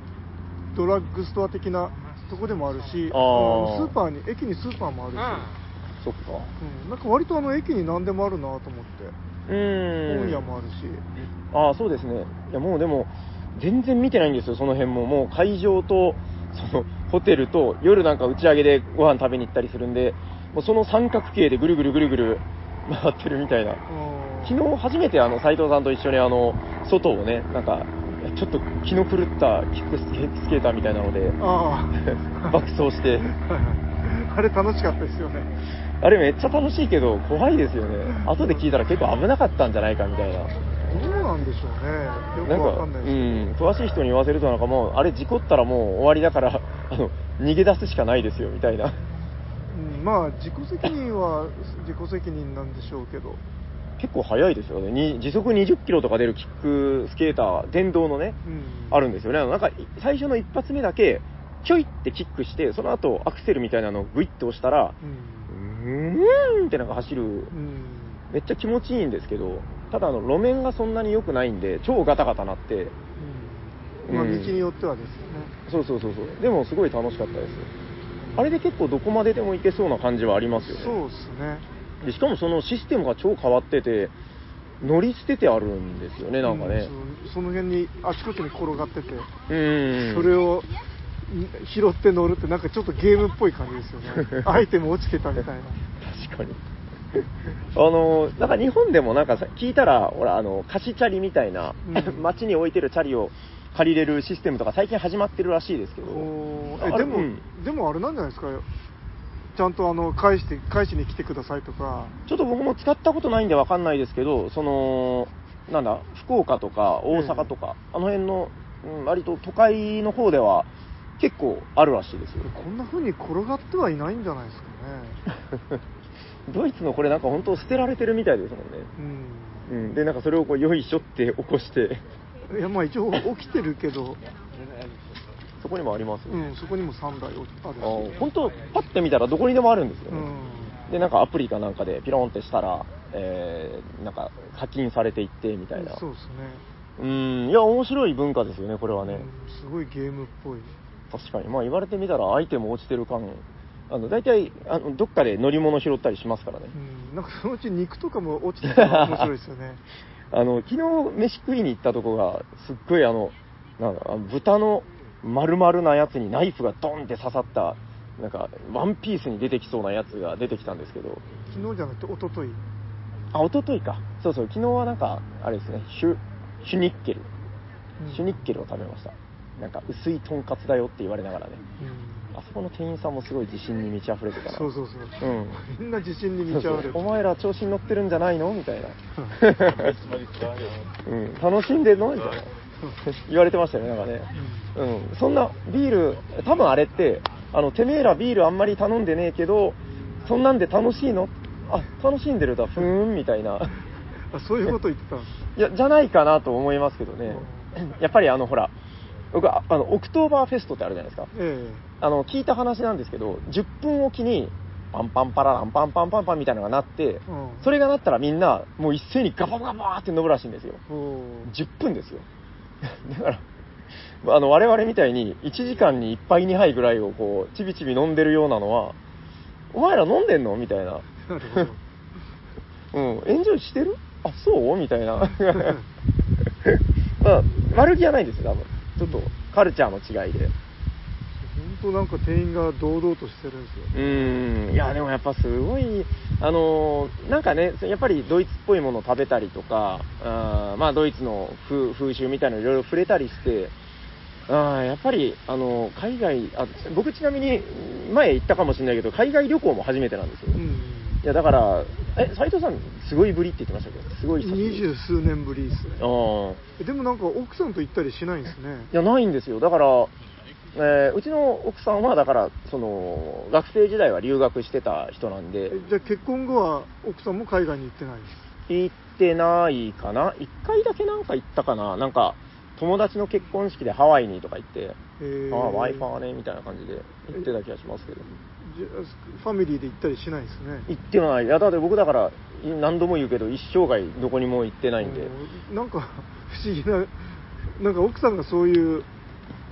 ドラッグストア的なとこでもあるしあのスーパーに駅にスーパーもあるし、そっか。うん、なんか割とあの駅に何でもあるなと思って。本屋もあるし、ああ、そうですね。いや、もうでも、全然見てないんですよ、その辺も。もう会場と、その、ホテルと、夜なんか打ち上げでご飯食べに行ったりするんで、もうその三角形でぐるぐるぐるぐる回ってるみたいな。うん。昨日初めてあの、斉藤さんと一緒にあの、外をね、なんか、ちょっと気の狂ったキックスケーターみたいなので、爆走して、あれ楽しかったですよねあれめっちゃ楽しいけど、怖いですよね。後で聞いたら結構危なかったんじゃないかみたいな。どうなんでしょうねよくわかんないですうん、詳しい人に言わせるとなんかもう、あれ事故ったらもう終わりだから、あの、逃げ出すしかないですよ、みたいな。うんまあ自己責任は 自己責任なんでしょうけど結構速いですよね。に時速20キロとか出るキックスケーター、電動のね、うんあるんですよね。なんか、最初の一発目だけ、ちょいってキックして、その後アクセルみたいなのをグイッと押したら、うんうーんってなんか走る、うんめっちゃ気持ちいいんですけど、ただあの、路面がそんなに良くないんで、超ガタガタなって、うんまあ、道うんによってはですよね、そうそうそうそう。でもすごい楽しかったです。あれで結構どこまででも行けそうな感じはありますよね。そうですねでしかもそのシステムが超変わってて、乗り捨ててあるんですよね、なんかね。うんそその辺にあちこちに転がってて、うん。それをん拾って乗るってなんかちょっとゲームっぽい感じですよね。アイテム落ちてたみたいな。確かに。あの、なんか日本でもなんかさ聞いたら、ほら、あの、貸しチャリみたいな、うん。街に置いてるチャリを借りれるシステムとか最近始まってるらしいですけど。えでも、うん。でもあれなんじゃないですか？ちゃんとあの返して返しに来てくださいとか。ちょっと僕も使ったことないんでわかんないですけど、その、なんだ、福岡とか大阪とか、あの辺の、うん割と都会の方では結構あるらしいですよ。こんな風に転がってはいないんじゃないですかね ドイツのこれなんか本当捨てられてるみたいですもんね。うん。で、なんかそれをこう、よいしょって起こして、うんいやまあ一応起きてるけど、そこにもあります。うん、そこにも3台あるしあ本当、パッて見たらどこにでもあるんですよね。うんで、なんかアプリかなんかでピロンってしたら、えー、なんか課金されていってみたいな。そうですねうん、いや、面白い文化ですよね、これはね。うんすごいゲームっぽい確かに。まあ言われてみたらアイテム落ちてる感、あの、大体、あの、どっかで乗り物拾ったりしますからねう。んなんかそのうち肉とかも落ちてたら面白いですよね あの、昨日飯食いに行ったとこが、すっごいあの、なんか、豚の丸々なやつにナイフがドンって刺さった、なんか、ワンピースに出てきそうなやつが出てきたんですけど、昨日じゃなくて一昨日あ、一昨日か。そうそう、昨日はなんか、あれですね、シュ、シュニッケル。うんシュニッケルを食べました。なんか、薄いとんかつだよって言われながらね。うんあそこの店員さんもすごい自信に満ち溢れてたな。そうそうそううん。みんな自信に満ち溢れてそうそうお前ら調子に乗ってるんじゃないの？みたいな。うん、楽しんでんの？みたいな。言われてましたよね、なんかね。うん、そんなビール、多分あれって、あの、てめえらビールあんまり頼んでねえけど、そんなんで楽しいの？あ、楽しんでるだ、ふーん、みたいな。あそういうこと言ってたいや、じゃないかなと思いますけどね。やっぱりあの、ほら、僕、ああの、オクトーバーフェストってあるじゃないですか。えあの、聞いた話なんですけど、10分おきに、パンパンパラランパンパンパンパンみたいなのが鳴って、えうんそれが鳴ったらみんな、もう一斉にガバガバーって飲むらしいんですよ。おー10分ですよ。だから、あの、我々みたいに1時間に1杯2杯ぐらいをこう、ちびちび飲んでるようなのは、お前ら飲んでんのみたいな。うん、エンジョイしてる？あ、そう？みたいな。まあ、悪気はないんですよ、多分。ちょっと、カルチャーの違いで。本当なんか店員が堂々としてるんですようーん、いや、でもやっぱすごい、あのーなんかね、やっぱりドイツっぽいものを食べたりとか、あーまあ、ドイツの風風習みたいなのいろいろ触れたりして、あーやっぱり、あのー海外あ、僕ちなみに前行ったかもしれないけど、海外旅行も初めてなんですよ。うんいや、だから、え、斉藤さん、すごいぶりって言ってましたけ？ど、すごい久しぶり。二十数年ぶりですね。あでもなんか奥さんと行ったりしないんですね。いや、ないんですよ。だから、えーうちの奥さんは、だから、その、学生時代は留学してた人なんで、えじゃあ結婚後は奥さんも海外に行ってない行ってないかな。一回だけなんか行ったかな。なんか、友達の結婚式でハワイにとか行って、えああ、ワイファーね、みたいな感じで行ってた気がしますけど。じファミリーで行ったりしないですね。行ってない。いや、だって僕だから、何度も言うけど、一生涯どこにも行ってないんで。うんなんか不思議な、なんか奥さんがそういう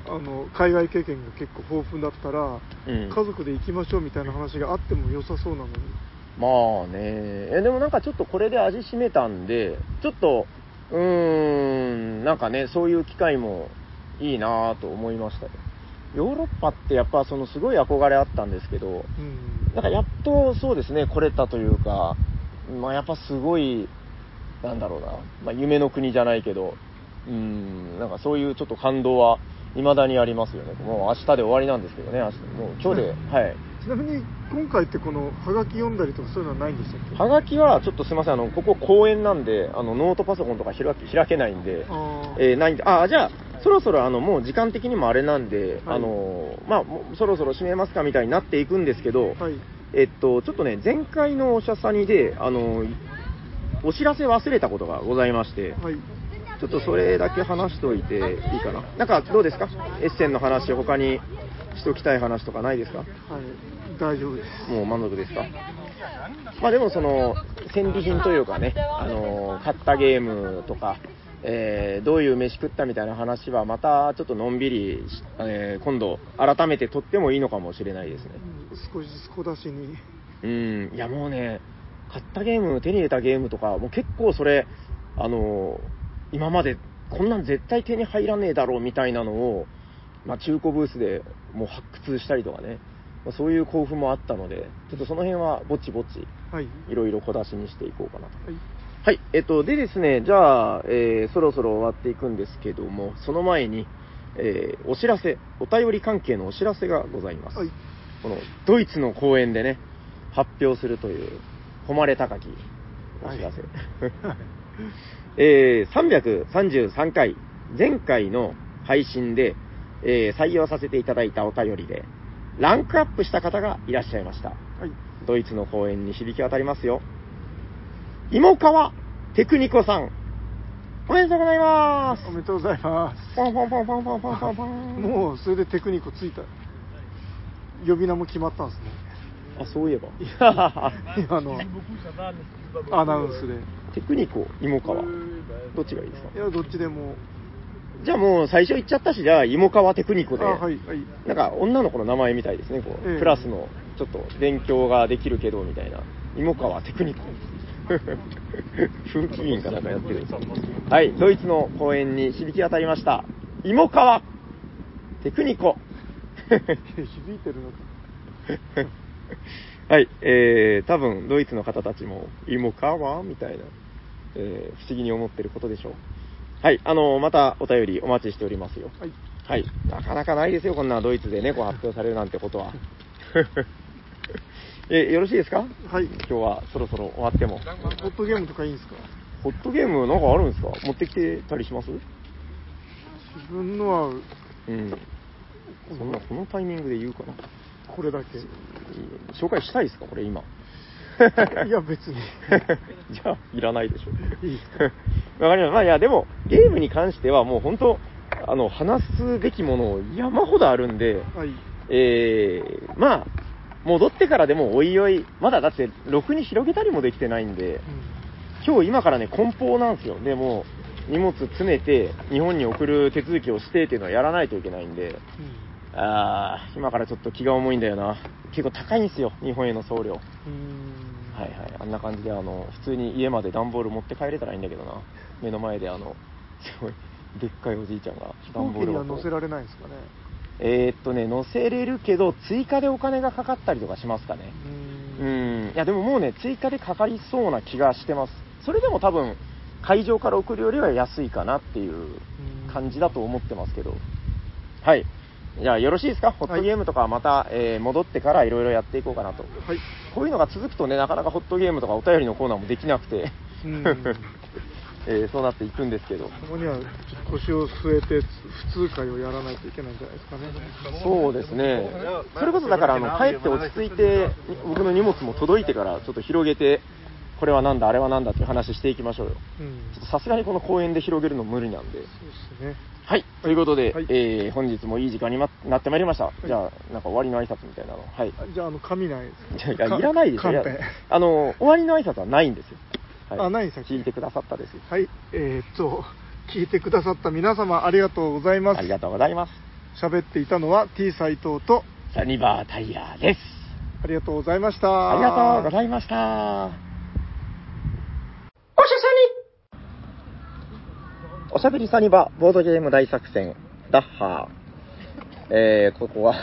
あの海外経験が結構豊富だったら、うん。家族で行きましょうみたいな話があっても良さそうなのに。まあね。え、でもなんかちょっとこれで味しめたんで、ちょっと、うーん、なんかね、そういう機会もいいなぁと思いましたよ。ヨーロッパってやっぱそのすごい憧れあったんですけど、うんなんかやっとそうですね、来れたというか、まあやっぱすごい、なんだろうな、まあ夢の国じゃないけど、うん、なんかそういうちょっと感動は未だにありますよね。もう明日で終わりなんですけどね、明日。もう今日で、はい。ちなみに今回ってこのハガキ読んだりとかそういうのはないんでしたっけ？はがきはちょっとすいません、あの、ここ公園なんで、あの、ノートパソコンとか開け開けないんで、えーないんで、あ、じゃあ、そろそろあの、もう時間的にもあれなんで、はい。あの、まあ、そろそろ閉めますかみたいになっていくんですけど、はい。えっと、ちょっとね、前回のおしゃさにで、あの、お知らせ忘れたことがございまして、はい。ちょっとそれだけ話しておいていいかな？なんかどうですか？エッセンの話、他にしときたい話とかないですか？はい大丈夫です。もう満足ですか？まあでもその、戦利品というかね、あの、買ったゲームとか、えーどういう飯食ったみたいな話はまたちょっとのんびりし、えー今度改めて撮ってもいいのかもしれないですね。うん少しずつ小出しに。うん、いやもうね、買ったゲーム、手に入れたゲームとか、もう結構それ、あの、今までこんなん絶対手に入らねえだろうみたいなのを、まあ、中古ブースでもう発掘したりとかね、まあそういう興奮もあったので、ちょっとその辺はぼちぼち、はいいろいろ小出しにしていこうかなと。はいはい、えっと、でですね、じゃあ、えーそろそろ終わっていくんですけども、その前に、えーお知らせ、お便り関係のお知らせがございます。はいこのドイツの公演でね、発表するという、誉れ高きお知らせ。えー333回、前回の配信で、えー採用させていただいたお便りで、ランクアップした方がいらっしゃいました。はいドイツの公演に響き渡りますよ。芋川テクニコさん、おめでとうございます。おめでとうございますポンポンポンポンポンポンポンポン。もうそれでテクニックついた呼び名も決まったんですねあ、そういえば。今のアナウンスでテクニコ、芋川。どっちがいいですか？いやどっちでもじゃあもう最初言っちゃったし、じゃあ芋川テクニコで、あはいはいなんか女の子の名前みたいですね、こう、ええクラスのちょっと勉強ができるけどみたいな。芋川テクニコ。風紀委員かなんかやってるんですよはい、ドイツの公演に響き当たりました。芋川テクニコ。響いてるのか はい、えー、多分ドイツの方たちも、芋川みたいな、えー不思議に思ってることでしょう。はい、あのまたお便りお待ちしておりますよ。はいはい。なかなかないですよ、こんなドイツでね、こう発表されるなんてことは。え、よろしいですか？はい今日はそろそろ終わっても。ホットゲームとかいいんですか？ホットゲームなんかあるんですか？持ってきてたりします？自分のはうん。そんな、このタイミングで言うかな。これだけ紹介したいですか？これ今。いや別に じゃあ、いらないでしょ。いいですわかりました。まあいや、でも、ゲームに関してはもう本当、あの、話すべきもの山ほどあるんで、はいえー、まあ、戻ってからでもおいおい、まだだって、ろくに広げたりもできてないんで、今日今からね、梱包なんですよ。でもう、荷物詰めて、日本に送る手続きをしてっていうのはやらないといけないんで、うんあー、今からちょっと気が重いんだよな。結構高いんですよ、日本への送料。はいはい、あんな感じで、あの、普通に家まで段ボール持って帰れたらいいんだけどな。目の前で、あの、すごい、でっかいおじいちゃんが飛行機にはを乗せられないんですかねえーっとね、乗せれるけど、追加でお金がかかったりとかしますかね。ううんん、いや、でももうね、追加でかかりそうな気がしてます。それでも多分、会場から送るよりは安いかなっていう感じだと思ってますけど。はい。じゃあ、よろしいですか？ホットゲームとかはまた、えー戻ってからいろいろやっていこうかなと。はいこういうのが続くとね、なかなかホットゲームとかお便りのコーナーもできなくて、うん えーそうなっていくんですけど。そこには腰を据えて普通会をやらないといけないんじゃないですかねそうですね。それこそだから、あの、帰って落ち着いて、僕の荷物も届いてから、ちょっと広げて、これはなんだ、あれはなんだっていう話していきましょうよ。うん。ちょっとさすがにこの公園で広げるの無理なんで。そうですね。はい。ということで、はいえー、本日もいい時間にまなってまいりました。いじゃあ、なんか終わりの挨拶みたいなの。はい。あじゃあ、あの、紙ないですかいや、いらないでしょ。いやカンペ。あの、終わりの挨拶はないんですよ。あないんですか？聞いてくださったです。はい。えーっと、聞いてくださった皆様ありがとうございます。ありがとうございます。喋っていたのは T 斎藤と、サニバータイヤです。ありがとうございました。ありがとうございました。おしゃべりサニバボードゲーム大作戦、ダッハー。えー、ここは、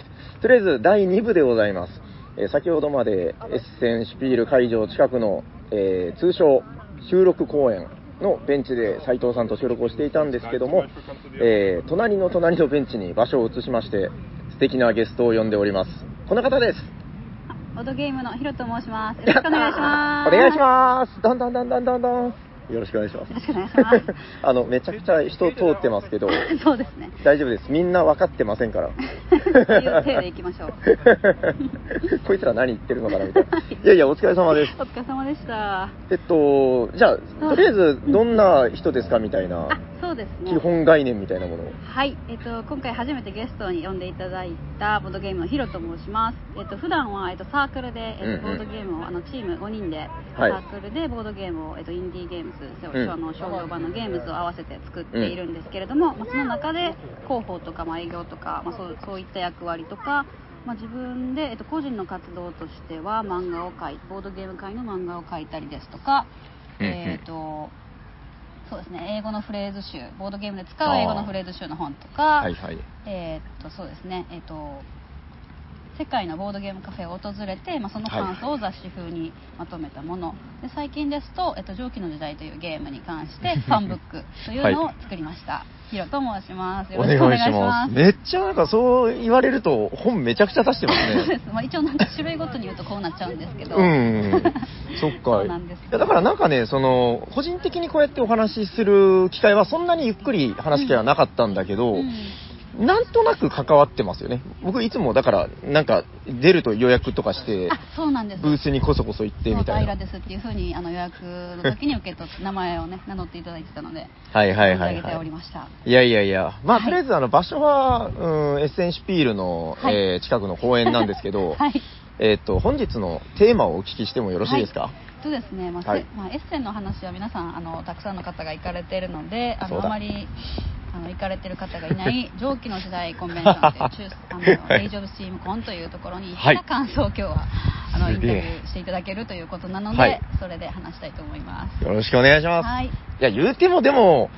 とりあえず第2部でございます。えー先ほどまでエッセンシュピール会場近くの、えー通称収録公演のベンチで斉藤さんと収録をしていたんですけども、えー隣の隣のベンチに場所を移しまして、素敵なゲストを呼んでおります。この方です。ボードゲームのヒロと申します。よろしくお願いします。お願いします。どんどんどんどんどんどん。よろしくお願いします。よろしくお願いしますあの、めちゃくちゃ人通ってますけど、す。そうですね。大丈夫です。みんな分かってませんから。いう体でいきましょう。こいつら何言ってるのかなみたいな。いやいや、お疲れ様です。お疲れ様でした。えっと、じゃあ、とりあえず、どんな人ですかみたいなあ、、そうですね。基本概念みたいなものを。はい、えっと、今回初めてゲストに呼んでいただいたボードゲームのヒロと申します。えっと、普段は、えっと、サークルで、えっと、ボードゲームを、あの、チーム5人で、サはいークルでボードゲームを、えっと、インディーゲームズ、うん。あの商業版のゲームズを合わせて作っているんですけれども、まあ、その中で広報とか、まあ、営業とか、まあ、そうそういった役割とか、まあ、自分で、えっと、個人の活動としては漫画を描いボードゲーム界の漫画を描いたりですとか、うんうん。えっとそうですね。英語のフレーズ集ボードゲームで使う英語のフレーズ集の本とか、はいはい。えーっとそうですね。えーっと世界のボードゲームカフェを訪れて、まあ、その感想を雑誌風にまとめたもの、で最近ですと、えっと「蒸気の時代」というゲームに関して ファンブックというのを作りました、ヒロと申します。よおろしくお願いしま。ます。すめっちゃなんかそう言われると本めちゃくちゃ出してます そうでね。す、まあ、一応なんか種類ごとに言うとこうなっちゃうんですけど、うん。そっか。そうなんですいやだからなんかね、その、個人的にこうやってお話しする機会はそんなにゆっくり話す機会はなかったんだけど、うんなんとなく関わってますよね。僕いつもだから、なんか出ると予約とかして、あそうなんです。ブースにこそこそ行ってみたいな。平ですっていうふうにあの予約の時に受け取って 名前をね名乗っていただいてたのではいはいはいはい。いやいやいや、まあ、はい。とりあえずあの場所は、うん、エッセンシュピールの、はい。えー近くの公園なんですけど、はい。えっと、本日のテーマをお聞きしてもよろしいですか、はい。そうですね、まあせはい。まあ、エッセンの話は皆さんあのたくさんの方が行かれているのであのあまりあの行かれてる方がいない 蒸気の時代コンベンションという中あの、はい Age of Steam Con というところに行はいった感想を今日はあのインタビューしていただけるということなので、はいそれで話したいと思います。よろしくお願いします。はいいや、言うてもでも、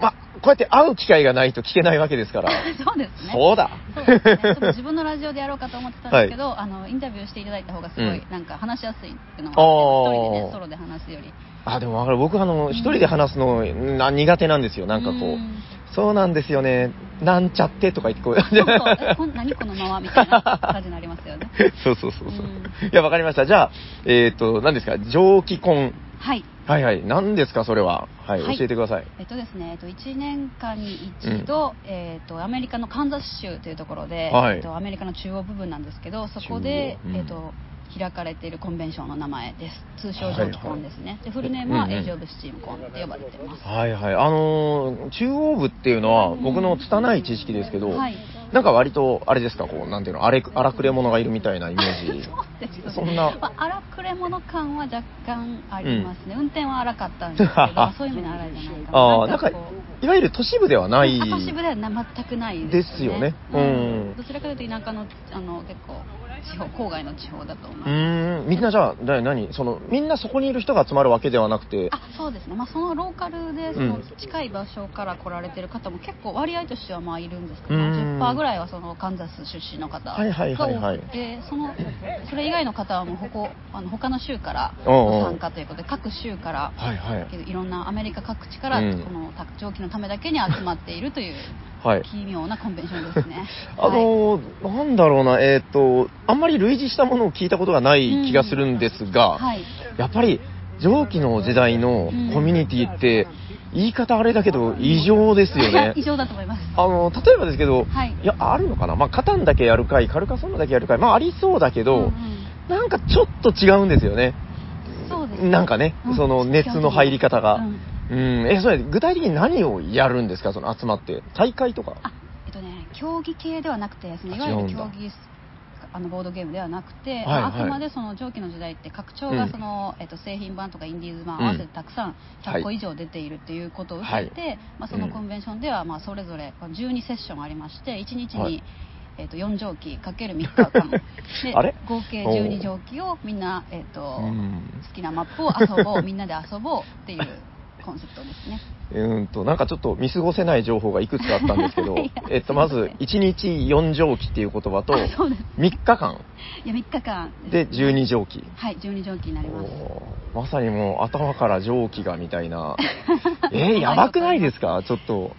ま、こうやって会う機会がないと聞けないわけですから。そうですね。そうだ。そうですね、ちょっと自分のラジオでやろうかと思ってたんですけど、あのインタビューしていただいた方がすごい、うんなんか話しやすいっていうのがあって、一人でね、ソロで話すより。あ、でもわかる。僕あの、一人で話すの、な苦手なんですよ。なんかこう、うんそうなんですよね。なんちゃってとか言ってこう。そうそうえこん何このままみたいな感じになりますよね。そうそうそうそう。うんいや、わかりました。じゃあ、えっ、と、何ですか、蒸気婚。はい。はいはい。何ですか、それは。はい、はい教えてください。えっとですね、えっと、1年間に一度、えっと、アメリカのカンザス州というところで、はいえっと、アメリカの中央部分なんですけど、そこで、うんえっと、開かれているコンベンションの名前です。通称蒸気コンですね。で、フルネームは、うんうんエイジ・オブ・スチームコンって呼ばれてます。はいはい。あのー中央部っていうのは、僕の拙い知識ですけど、はいなんか割と、あれですか、こう、なんていうの、荒くれ者がいるみたいなイメージ。そうそんなまあ、荒くれ者感は若干ありますね、運転は荒かったんですけど、ま あそういう意味で荒いじゃないかな。ああ、なんかいわゆる都市部ではない。あ都市部ではな全くないですよねうんうんどちらかというと田舎のあの結構地方郊外の地方だと思いうます。ーん、みんなじゃあ、だ何？その、みんなそこにいる人が集まるわけではなくて、あそうですね、まあ、そのローカルでそうん。の近い場所から来られてる方も結構割合としてはまあいるんですけど、うん。10%ぐらいはそのカンザス出身の方。がはいはいはいはい。多くてそのそれ以外の方はもうほこあの他の州からご参加ということで各州からはいはい。いろんなアメリカ各地からうん。この蒸気のためだけに集まっているというはい。奇妙なコンベンションですね。あのーなんだろうな、えっ、と、あんまり類似したものを聞いたことがない気がするんですが、はい、はい。やっぱり、蒸気の時代のコミュニティって、言い方あれだけど、異常ですよね。異。常だと思います。あの、例えばですけど、はい。や、あるのかな？まあ、カタンだけやるかい、カルカソンヌだけやるかい、まあ、ありそうだけど、うんうん。なんかちょっと違うんですよね。そうです。なんかね、うん。その熱の入り方が。う。ん。うん、え、それ、具体的に何をやるんですか、その集まって。大会とか。あえっとね競技系ではなくてそのいわゆる競技あのボードゲームではなくて、はいはいあくまでその上記の時代って拡張がその、えっと、製品版とかインディーズ版合わせてたくさん100個以上出ているっていうことを受けて、まあ、そのコンベンションではまあそれぞれ12セッションありまして1日に、はいえっと4蒸気かける3日間。で合計12蒸気をみんな、えっとうん。好きなマップを遊ぼうみんなで遊ぼうっていうコンセプトですね。うーんと、なんかちょっと見過ごせない情報がいくつかあったんですけど えっと、まず、1日4蒸気っていう言葉と、あそうです3日間いや3日間で12蒸気。はい12蒸気になります。まさにもう頭から蒸気がみたいな。えー、やばくないですか？ちょっと。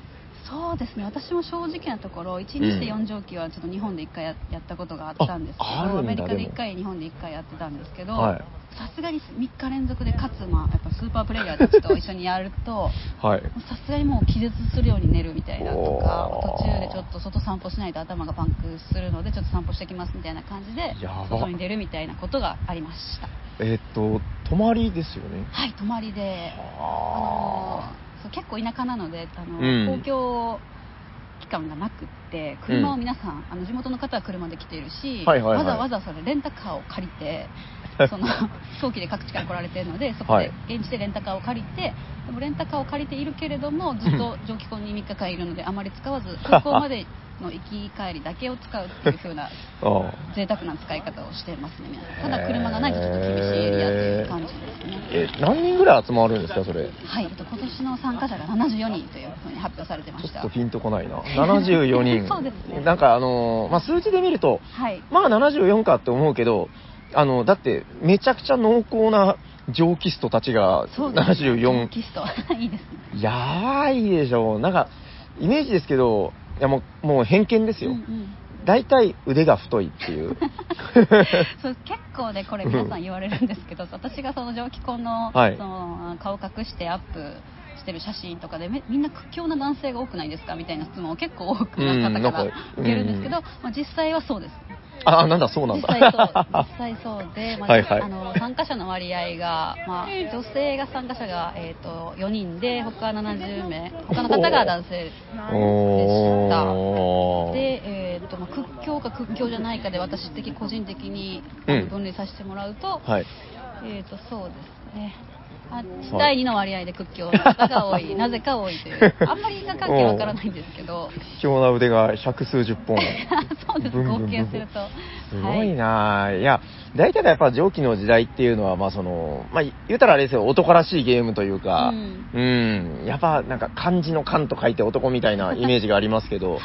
そうですね。私も正直なところ1日で4蒸気はちょっと日本で1回ややったことがあったんですけどアメリカででも1回日本で1回やってたんですけどはい。さすがに3日連続でかつ、まあ、やっぱスーパープレイヤーたちと一緒にやるとはい。さすがにもう気絶するように寝るみたいなとか途中でちょっと外散歩しないと頭がパンクするのでちょっと散歩してきますみたいな感じで外に出るみたいなことがありました。えっと、泊まりですよね。はい泊まりで。あ。のあそう結構田舎なのであの、うん。公共機関がなくって車を皆さん、あの地元の方は車で来ているし、はいはいはい。わざわざそれレンタカーを借りて その早期で各地から来られているのでそこはいで現地でレンタカーを借りてでもレンタカーを借りているけれどもずっと 蒸気婚に3日間いるのであまり使わず 空港までの行き帰りだけを使うっていう風な あ。あ贅沢な使い方をしてますねただ車がないとちょっと厳しいエリアという感じですねえ、何人ぐらい集まるんですか、それ？はい、えっと今年の参加者が74人というふうに発表されてまし。ちょったとピンとこないな。74人。そうですねなんかあのーまあ、数字で見ると、はい。まあ74かって思うけど、あの、だって、めちゃくちゃ濃厚な蒸気ストたちがそうですね74。キスト。いいですね。やばいでしょ。なんか、イメージですけど、いやもう、もう偏見ですよ。うんうん。大体腕が太いっていう。そう結構ねこれ皆さん言われるんですけど私がその蒸気婚の,、はい。その顔隠してアップしてる写真とかでめみんな屈強な男性が多くないですかみたいな質問を結構多くな方から受けるんですけど、まあ、実際はそうですあ、なんだ、そうなん実だ。実際そうで、まあはいはい。あの参加者の割合が、まあ、女性が参加者が、えー、と4人で他は70名他の方が男性でした。で、えーとまあ、屈強か屈強じゃないかで私的個人的に分類させてもらうと,、はい。えー、とそうですねあ1対2の割合で屈強。が多い。なぜか多いという。あんまり因果関係わからないんですけど。卑怯な腕が百数十本。そうです。合計すると。すごいな。ぁ、い、や、大体がやっぱ蒸気の時代っていうのは、まあその、まあ言うたらあれですよ、男らしいゲームというか、うん。うん、やっぱなんか漢字の漢と書いて男みたいな イメージがありますけど、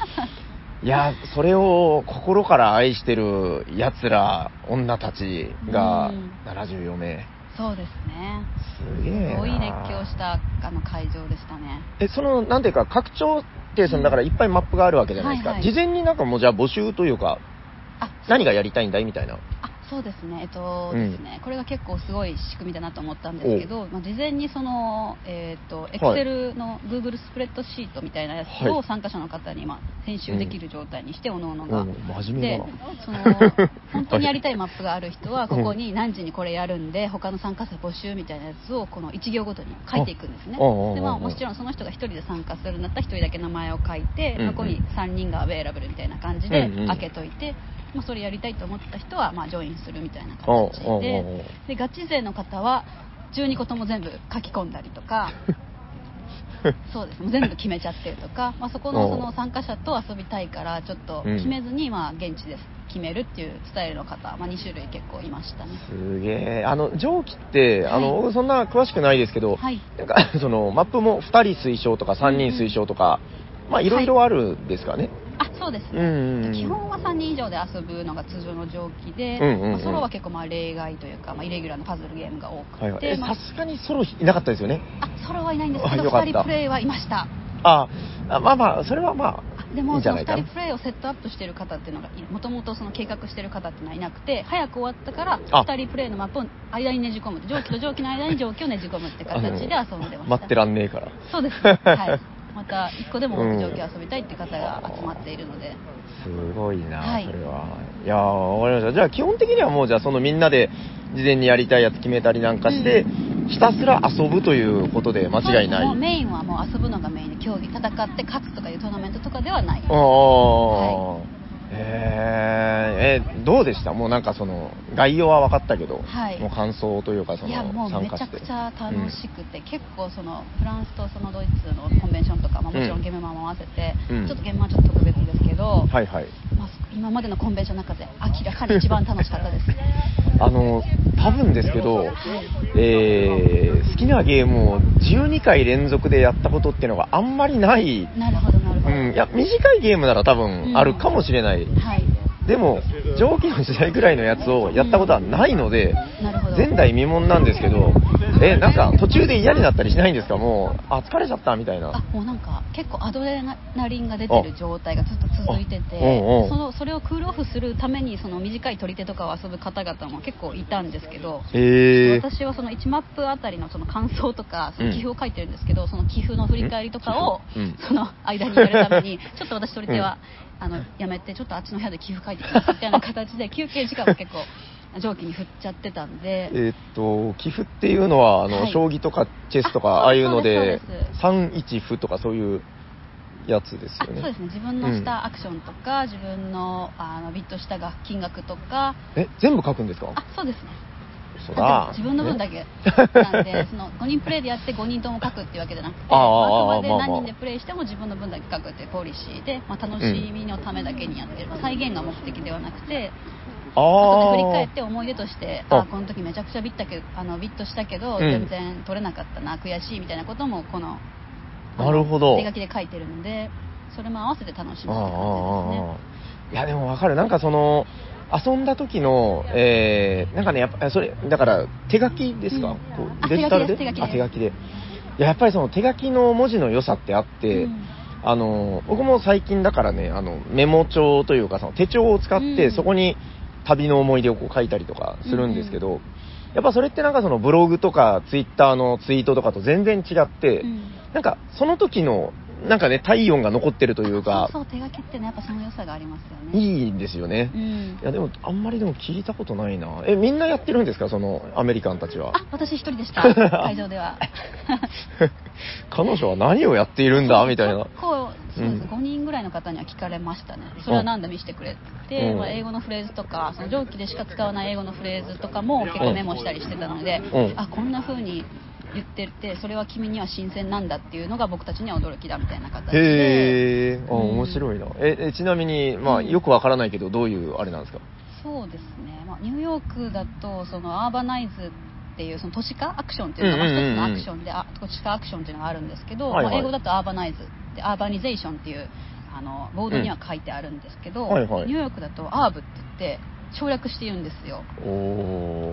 いや、それを心から愛してる奴ら、女たちがうん。74名。そうですね。すげえな。すごい熱狂したあの会場でしたね。え、その、なんていうか、拡張って、その、だからいっぱいマップがあるわけじゃないですか。はいはい。事前になんかもうじゃあ募集というか、あ何がやりたいんだいみたいな。あそうですね、えっとうん。ですね、これが結構すごい仕組みだなと思ったんですけど、まあ、事前にその、えっと、エクセルの Google スプレッドシートみたいなやつはい。を参加者の方に、まあ、編集できる状態にして、おのおのが。うん真面目でだ。なその 本当にやりたいマップがある人はここに何時にこれやるんで他の参加者募集みたいなやつをこの1行ごとに書いていくんですね。ああああで、まあ、もちろんその人が1人で参加するんだったら1人だけ名前を書いてうんうん残り3人がアベイラブルみたいな感じでうんうん。開けといて、まあ、それやりたいと思った人はまあジョインするみたいな形ででガチ勢の方は12個とも全部書き込んだりとか そうですもう全部決めちゃってるとか、まあ、そこのその参加者と遊びたいからちょっと決めずにまあ現地で決めるっていうスタイルの方、まあ、2種類結構いましたね。すげえ。あの、蒸気って、あの、はい僕そんな詳しくないですけど、はいなんか、その、マップも2人推奨とか3人推奨とか、まあ、いろいろあるんですかね。あそうです。ね、うんうんうん。基本は3人以上で遊ぶのが通常の蒸気で、うんうんうん。まあソロは結構まあ例外というか、まあ、イレギュラーなパズルゲームが多くて、はいはい。えまあさすがにソロいなかったですよね？あソロはいないんです。けどあよかった。2人プレイはいました。ああ、まあまあ、それはまあ、でもその2いいんじゃないかな。人プレイをセットアップしてる方っていうのがもともとその計画してる方っていうのはい。なくて早く終わったからあ。2人プレイのマップを間にねじ込む。蒸気と蒸気の間に蒸気をねじ込むって形で遊んでました。待ってらんねえから。そうです。ねはい また1個でも多く蒸気を遊びたいって方が集まっているので、すごいな、はいそれは。いやー、わかりました。じゃあ、基本的にはもう、じゃあ、そのみんなで、事前にやりたいやつ決めたりなんかして、うんひたすら遊ぶということで間違いない。メインはもう遊ぶのがメインで競技戦って勝つとかいうトーナメントとかではないああ、へええ、どうでした？もうなんかその、概要は分かったけど、はい。もう感想というか、その、いやもうめちゃくちゃ楽しくて、結構そのフランスとそのドイツのコンベンションとか、まあ、もちろうん。んゲームマンも合わせて、うん。ちょっとゲームマンはちょっと特別ですけど、はいはい。まあ、今までのコンベンションの中で明らかに一番楽しかったです。あの、多分ですけど、えー、好きなゲームを12回連続でやったことっていうのがあんまりない。なるほど、うん、いや、短いゲームなら多分あるかもしれない。はい。でも、蒸気の時代ぐらいのやつをやったことはないので、前代未聞なんですけど、え、なんか途中で嫌になったりしないんですか？もう、あ、疲れちゃったみたいな。あもうなんか結構アドレナリンが出てる状態がずっと続いててあうんうん。そのそれをクールオフするためにその短い取り手とかを遊ぶ方々も結構いたんですけど、えー。私はその1マップあたりのその感想とかそのうん寄付を書いてるんですけど、その寄付の振り返りとかを、うん。うんその間にやるためにちょっと私取り手は、あのやめてちょっとあっちの部屋で寄付書いてきますみたいな形で休憩時間も結構蒸気に振っちゃってたんで。えーっと、寄付っていうのは、あの、はい。将棋とかチェスとか、あああいうのでそうです、3一歩とかそういうやつですあよね。そうですね。自分のしたアクションとか、自分のあのビットしたが金額とか。え、全部書くんですか？あそうですね。そうだ。自分の分だねけなんで その5人プレイでやって5人とも書くっていうわけじゃなくてあああああくまでまあまあ。何人でプレイしても自分の分だけ書くっていうポリシーで、まあ、楽しみのためだけにやってる、まあ、再現が目的ではなくてあ後あで振り返って思い出としてあ。あこの時めちゃくちゃビッたけあのビットしたけど、うん。全然取れなかったな悔しいみたいなこともこのなるほど。手書きで書いてるのでそれも合わせて楽しむって感じですね。いや、でもわかる。なんかその、遊んだ時の、えー、なんかね、やっぱ、それ、だから、手書きですか、うん。こあうデジタルで？手書きで手書きで。いや、やっぱりその手書きの文字の良さってあって、うん。あの、僕も最近だからね、あの、メモ帳というか、その手帳を使って、うん。そこに旅の思い出をこう書いたりとかするんですけど、やっぱそれってなんかそのブログとかツイッターのツイートとかと全然違って、うんなんかその時の、なんかね、体温が残ってるというか、そうそう手書きってねやっぱその良さがありますよねいいんですよね。うんいや、でも、あんまりでも聞いたことないな。え、みんなやってるんですかその、アメリカンたちは？あ私一人でした 会場では 彼女は何をやっているんだみたいな結。構そうです、うん5人ぐらいの方には聞かれましたね。それは何で見せてくれってまあ、英語のフレーズとかその上記でしか使わない英語のフレーズとかも結構メモしたりしてたので、うん。あこんな風に言っててそれは君には新鮮なんだっていうのが僕たちには驚きだみたいな形で。へえ、あ、うん。面白いな。え、えちなみに、まあ、うん。よくわからないけど、どういうあれなんですか？そうですね、まあ、ニューヨークだとそのアーバナイズっていうその都市化アクションっていうのが一つのアクションで、あ都市化アクションっていうのがあるんですけど、はいはい。まあ、英語だとアーバナイズでアーバニゼーションっていうあのボードには書いてあるんですけど、うん。はいはい。ニューヨークだと urb って言って省略して言うんですよ。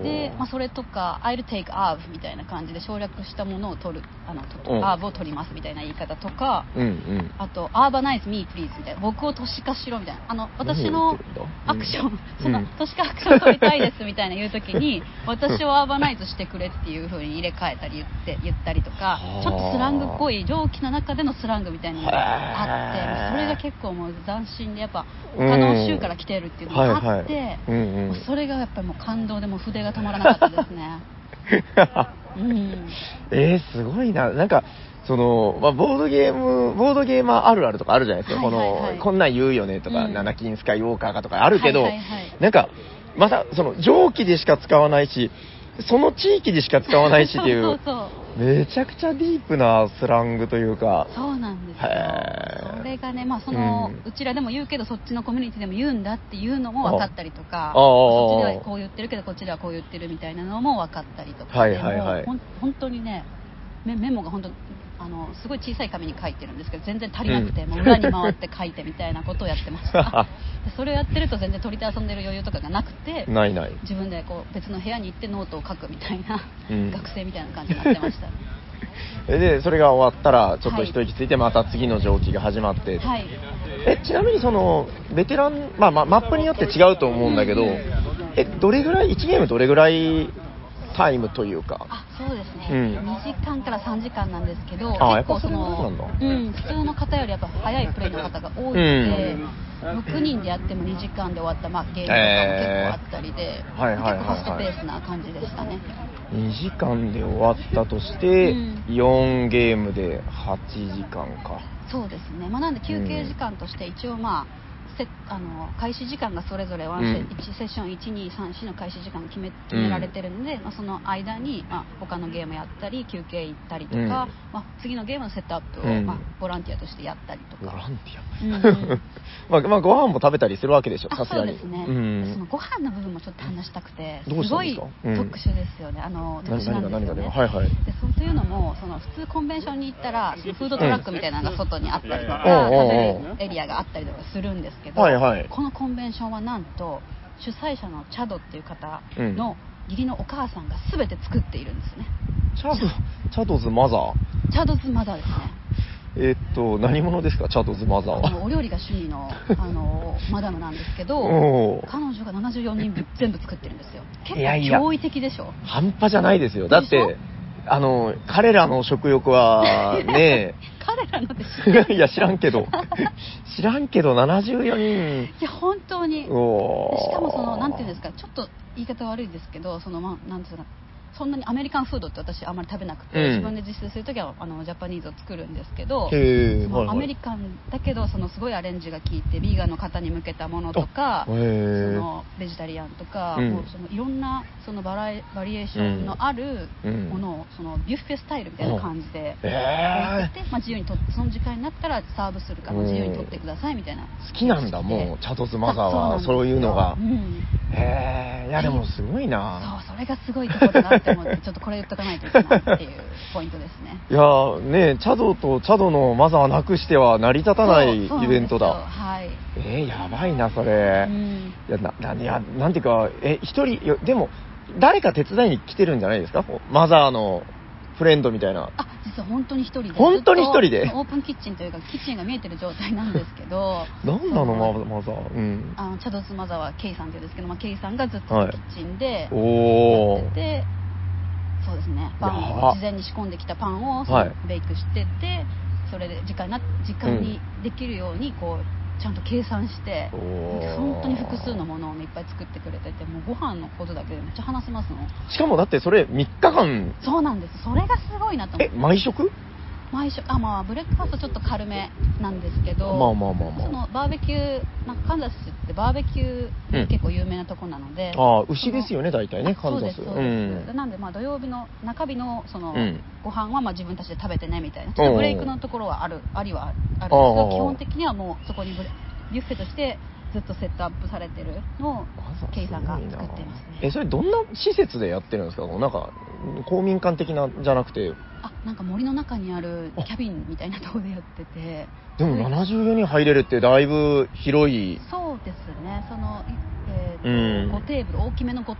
で、まあ、それとか「I'll take アーブ」みたいな感じで省略したものを取るあのとうん。 urb を取りますみたいな言い方とかうんうん。あと「Urbanize me please」みたいな僕を都市化しろみたいなあの私のアクション、うんそのうん。都市化アクション取りたいですみたいな言う時に 私を urbanize してくれっていう風に入れ替えたり言って言ったりとかはあ。ちょっとスラングっぽい蒸気の中でのスラングみたいなのがあってそれが結構もう斬新でやっぱ他の州から来てるっていうのがあって、はいはいうんうんそれがやっぱりもう感動でもう筆が止まらなかったですね。うんえー、すごいな。なんか、その、まあ、ボードゲーム、ボードゲーマーあるあるとかあるじゃないですか。はいはいはいこの、こんなん言うよねとか、うんナナキンスカイウォーカーかとかあるけど、はいはいはいなんか、また、その、蒸気でしか使わないし、その地域でしか使わないしっていそうう、そうめちゃくちゃディープなスラングというか、そうなんですよ。それがね、まあそのうん。うちらでも言うけどそっちのコミュニティでも言うんだっていうのも分かったりとか。ああそっちではこう言ってるけどこっちではこう言ってるみたいなのも分かったりとか。はいはいはい。本当にねメメモが本当あのすごい小さい紙に書いてるんですけど全然足りなくて、うん。もう裏に回って書いてみたいなことをやってました でそれをやってると全然取り手遊んでる余裕とかがなくてないない。自分でこう別の部屋に行ってノートを書くみたいな、うん。学生みたいな感じになってました。で、それが終わったら、ちょっとはい一息ついて、また次の蒸気が始まって、はい。え、ちなみにその、ベテラン、まあまあ、マップによって違うと思うんだけど、うん。うんえ、どれぐらい、1ゲームどれぐらいタイムというか、あそうですね、うん。2時間から3時間なんですけどあ結構そのうん、普通の方よりやっぱ早いプレイの方が多いので、6人でやっても2時間で終わった、まあ、ゲームとかも結構あったりで、はいはいはいはい結構ファストペースな感じでしたね。2時間で終わったとして、うん。4ゲームで8時間か。そうですね、まあ、なんで休憩時間として一応まあ、せあの開始時間がそれぞれワンセ,、うん。1セッション1234の開始時間決め決められてるんで、まあ、その間に、まあ、他のゲームやったり休憩行ったりとか、うん。まあ、次のゲームのセットアップを、うん。まあ、ボランティアとしてやったりとか。ボランティア。うんうん。まあ、まあ、ご飯も食べたりするわけでしょ、あさすがに。そうですね、うん。そのご飯の部分もちょっと話したくて、どうしたんですか？ごいうん特殊ですよね、あの特何殊なん何がですよね。はいはい。でそうというのもその普通コンベンションに行ったらそのフードトラックみたいなのが外にあったりとか、うん。食べるエリアがあったりとかするんですけど、はいはい。このコンベンションはなんと主催者のチャドっていう方の義理のお母さんが全て作っているんですね。チャド、チャドズマザー？チャドズマザーですね。えーっと、何者ですか、チャドズマザーは。お料理が趣味のあのマダムなんですけど 彼女が74人分全部作ってるんですよ。結構驚異的でしょ。半端じゃないですよ。だってょ、あの、彼らの食欲は、ね 彼らのっていや、知らんけど。知らんけど、74人。いや本当にしかもそのなんていうんですかちょっと言い方悪いですけどそのまあなんていうのかそんなにアメリカンフードって私あんまり食べなくて、うん。自分で自炊するときはあのジャパニーズを作るんですけどアメリカンだけどそのすごいアレンジが効いてビーガンの方に向けたものとかそのベジタリアンとか、うん。もうそのいろんなそのバラエバリエーションのあるうん。ものをそのビュッフェスタイルみたいな感じで置いえてて、まあ、自由にとその時間になったらサーブするからうん自由に取ってくださいみたいな。好きなんだ、もう、チャドズマザーは、そういうのが。う。ん。へえ、いや、でもすごいな。そうそれがすごいところだなって思ってちょっとこれ言っとかないといけないっていうポイントですねいやねチャドとチャドのマザーなくしては成り立たないイベントだ。はい、えー、やばいな、それ。うんいや、な、な、いや、なんていうか、え、一人、でも、誰か手伝いに来てるんじゃないですか？マザーのフレンドみたいな。あ実は本当に一人で本当に一人で？オープンキッチンというかキッチンが見えてる状態なんですけど なんなの、そママザー。うん。あのチャドズマザーはケイさんっていうんですけど、まあ、ケイさんがずっとはいキッチンでおーやって。て、そうですね。パンを事前に仕込んできたパンをベイクしてて、それで時間な時間にできるようにこうちゃんと計算して、本当に複数のものを、ね、いっぱい作ってくれててもうご飯のことだけでめっちゃ話せますもんしかもだってそれ3日間、そうなんです。それがすごいなと思っえ、て毎食？毎食あまあブレックファーストちょっと軽めなんですけどまあまあまあまあ。そのバーベキューなんかカンザスってバーベキュー結構有名なとこなので、ああ、牛ですよね、大体ね、カンザス。そうです。そうです、なんでまあ土曜日の中日のその、うん。ご飯はまあ自分たちで食べてねみたいなちょっとブレイクのところはあるありはあるんですけどああ。基本的にはもうそこにブレビュッフェとしてずっとセットアップされてるのをケイさんが作っていますね。え、それどんな施設でやってるんですか？なんか、公民館的なじゃなくて、あなんか森の中にあるキャビンみたいなところでやってて。でもすごい74人入れるってだいぶ広い。そうですね。その、いえーとうん。5テーブル大きめの 5,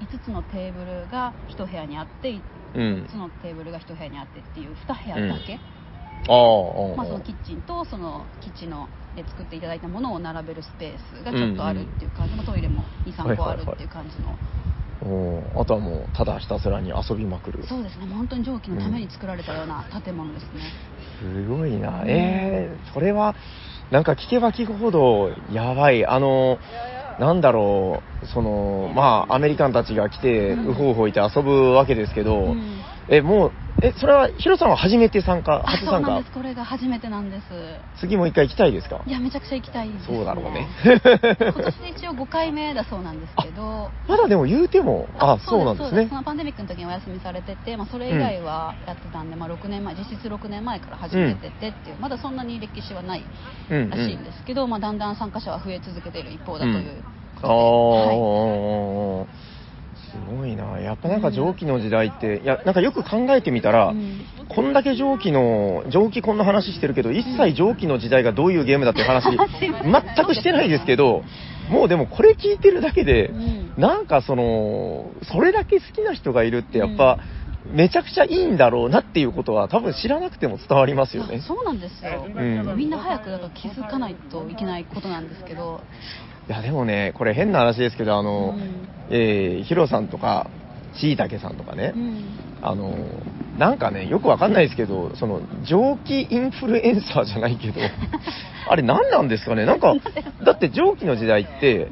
5つのテーブルが1部屋にあってう5んつ。のテーブルが1部屋にあってっていう2部屋だけ、ああ、ああ。まあ、そのキッチンとそのキッチンので作っていただいたものを並べるスペースがちょっとあるっていう感じ。の、トイレも23個あるっていう感じの、おー。あとはもう、ただひたすらに遊びまくる。そうですね。本当に蒸気のために作られたような建物ですね、すごいな。うんえー、それは、なんか聞けば聞くほどやばい。あの、なんだろう、その、まあ、アメリカンたちが来て、うん。うほうほいて遊ぶわけですけど、うん。え、もう、え、それは、ヒロさんは初めて参加、あ初参加？そうなんです。これが初めてなんです。次もう一回行きたいですか？いやめちゃくちゃ行きたいです、ね、そうだろうね。今年で一応5回目だそうなんですけど。まだでも言うても、あ、そうなんですね。そ。のパンデミックの時にお休みされてて、まあ、それ以外はやってたんで、まあ、6年前実質6年前から始めててっていう、まだそんなに歴史はないうん、らしいんですけど、まあ、だんだん参加者は増え続けている一方だというああことで、はい。ー、すごいな。やっぱなんか蒸気の時代って、いや、なんかよく考えてみたら、うん。こんだけ蒸気の、蒸気こんな話してるけど、一切蒸気の時代がどういうゲームだっていう話、全くしてないですけど、もうでもこれ聞いてるだけでう、ん。なんかその、それだけ好きな人がいるってやっぱ、めちゃくちゃいいんだろうなっていうことは多分知らなくても伝わりますよね。あ。そうなんですよ、ん。みんな早くだから気づかないといけないことなんですけど、いやでもね、これ変な話ですけど、あの、うん。えーヒロさんとか、しいたけさんとかね、うん。あの、なんかね、よくわかんないですけど、その、蒸気インフルエンサーじゃないけど、あれ何なんですかね？なんか、だって蒸気の時代って